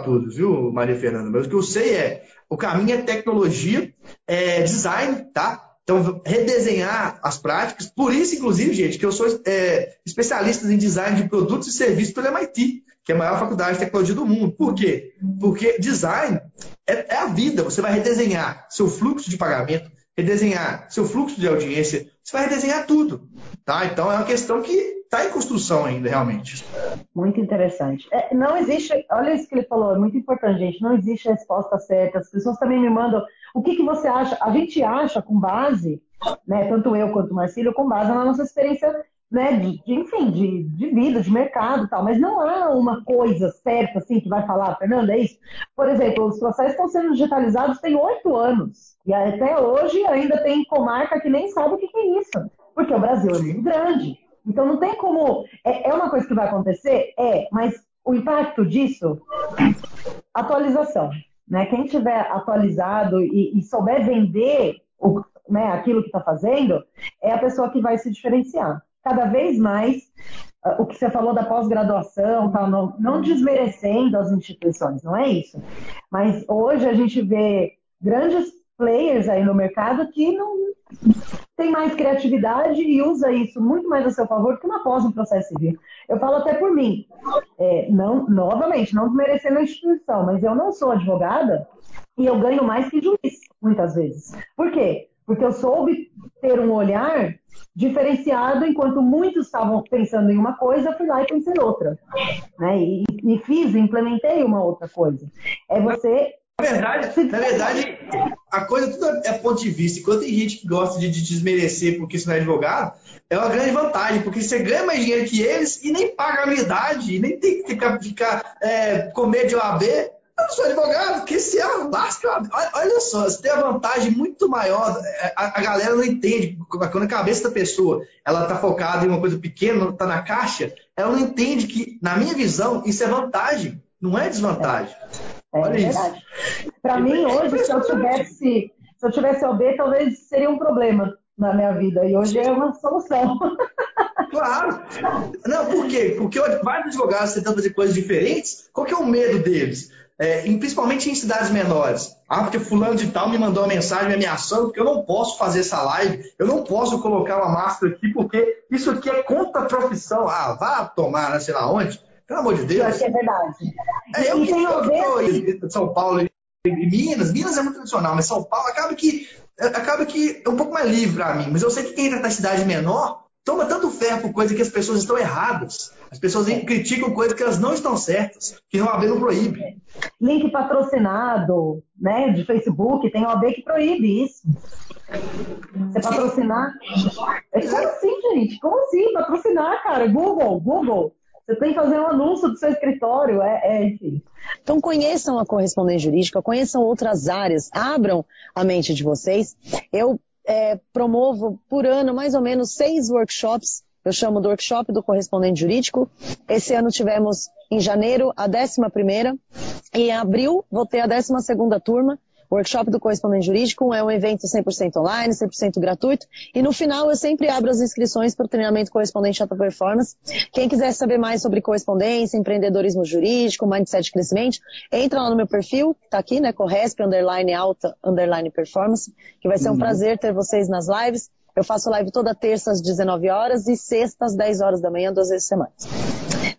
tudo, viu, Maria Fernanda? Mas o que eu sei é o caminho é tecnologia, é design, tá? Então, redesenhar as práticas. Por isso, inclusive, gente, que eu sou é, especialista em design de produtos e serviços pelo MIT, que é a maior faculdade de tecnologia do mundo. Por quê? Porque design é, é a vida. Você vai redesenhar seu fluxo de pagamento, redesenhar seu fluxo de audiência, você vai redesenhar tudo. Tá? Então, é uma questão que está em construção ainda, realmente. Muito interessante. É, não existe, olha isso que ele falou, é muito importante, gente. Não existe resposta certa. As pessoas também me mandam o que, que você acha? A gente acha com base, né, tanto eu quanto o Marcílio, com base na nossa experiência né, de, de, enfim, de, de vida, de mercado e tal, mas não há uma coisa certa assim que vai falar, Fernanda, é isso. Por exemplo, os processos estão sendo digitalizados tem oito anos, e até hoje ainda tem comarca que nem sabe o que, que é isso, porque o Brasil é muito grande. Então não tem como. É, é uma coisa que vai acontecer? É, mas o impacto disso, atualização. Né? Quem tiver atualizado e, e souber vender o, né, aquilo que está fazendo, é a pessoa que vai se diferenciar. Cada vez mais, uh, o que você falou da pós-graduação, tá, não, não desmerecendo as instituições, não é isso. Mas hoje a gente vê grandes players aí no mercado que não tem mais criatividade e usa isso muito mais a seu favor do que uma pós no processo civil. Eu falo até por mim, é, não, novamente, não desmerecendo a instituição, mas eu não sou advogada e eu ganho mais que juiz, muitas vezes. Por quê? Porque eu soube ter um olhar diferenciado, enquanto muitos estavam pensando em uma coisa, eu fui lá e pensei em outra. Né? E, e fiz, implementei uma outra coisa. É você na verdade, na verdade, a coisa tudo é ponto de vista. Enquanto tem gente que gosta de, desmerecer porque isso não é advogado, é uma grande vantagem, porque você ganha mais dinheiro que eles e nem paga a anuidade, nem tem que ficar, ficar é, comer de OAB. Eu não sou advogado, que se é basta. Olha só, você tem a vantagem muito maior. É, a, a, galera não entende. Quando a cabeça da pessoa ela está focada em uma coisa pequena, está na caixa, ela não entende que, na minha visão, isso é vantagem, não é desvantagem. É, Olha é verdade. Para mim, é hoje, se eu tivesse, se eu tivesse OB, talvez seria um problema na minha vida. E hoje é uma solução. Claro. Não, por quê? Porque vários advogados tentando fazer coisas diferentes, qual que é o medo deles? É, principalmente em cidades menores. Ah, porque fulano de tal me mandou uma mensagem me ameaçando porque eu não posso fazer essa live, eu não posso colocar uma máscara aqui porque isso aqui é contra a profissão. Ah, vá tomar, sei lá onde. Pelo amor de Deus. Eu acho que é verdade. É, eu, que, eu que São Paulo Minas, Minas é muito tradicional, mas São Paulo acaba que acaba que é um pouco mais livre para mim. Mas eu sei que quem está na cidade menor toma tanto ferro por coisa que as pessoas estão erradas. As pessoas criticam coisas que elas não estão certas, que não a não proíbe. Link patrocinado, né, de Facebook, tem OAB que proíbe isso. Você patrocinar? É como assim, gente? Como assim patrocinar, cara? Google, Google. Você tem que fazer um anúncio do seu escritório, é, é, enfim. Então conheçam a correspondência jurídica, conheçam outras áreas, abram a mente de vocês. Eu é, promovo por ano mais ou menos seis workshops. Eu chamo do workshop do correspondente jurídico. Esse ano tivemos em janeiro a décima primeira e em abril vou ter a décima segunda turma. O workshop do correspondente jurídico é um evento 100% online, 100% gratuito. E no final eu sempre abro as inscrições para o treinamento correspondente alta performance. Quem quiser saber mais sobre correspondência, empreendedorismo jurídico, mindset de crescimento, entra lá no meu perfil, tá aqui, né? Corresp, underline alta, underline performance, que vai ser um uhum. prazer ter vocês nas lives. Eu faço live toda terça às 19 horas e sexta às 10 horas da manhã, duas vezes por semana.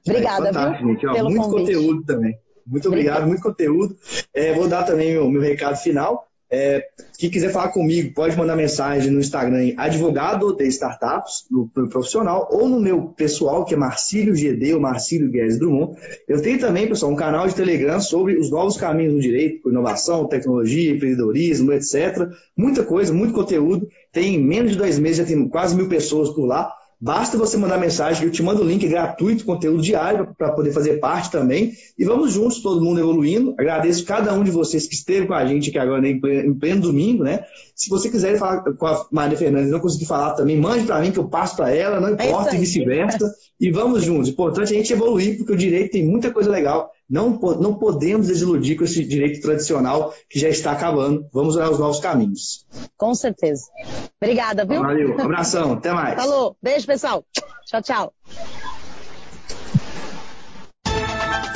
Obrigada, é, viu? Gente, ó, pelo muito convite. conteúdo também. Muito obrigado, muito conteúdo. É, vou dar também meu, meu recado final. É, quem quiser falar comigo, pode mandar mensagem no Instagram advogado de startups, no, no, profissional, ou no meu pessoal, que é Marcílio GD ou Marcílio Guedes Drummond. Eu tenho também, pessoal, um canal de Telegram sobre os novos caminhos do direito, inovação, tecnologia, empreendedorismo, etc. Muita coisa, muito conteúdo. Tem menos de dois meses, já tem quase mil pessoas por lá. Basta você mandar mensagem que eu te mando o link gratuito, conteúdo diário, para poder fazer parte também. E vamos juntos, todo mundo evoluindo. Agradeço cada um de vocês que esteve com a gente aqui agora em pleno, em pleno domingo, né? Se você quiser falar com a Maria Fernandes e não conseguir falar também, mande para mim que eu passo para ela, não importa, é e vice-versa. E vamos juntos. Importante a gente evoluir, porque o direito tem muita coisa legal. Não, não podemos desiludir com esse direito tradicional que já está acabando. Vamos olhar os novos caminhos. Com certeza. Obrigada, viu? Valeu. Abração. Até mais. Falou. Beijo, pessoal. Tchau, tchau.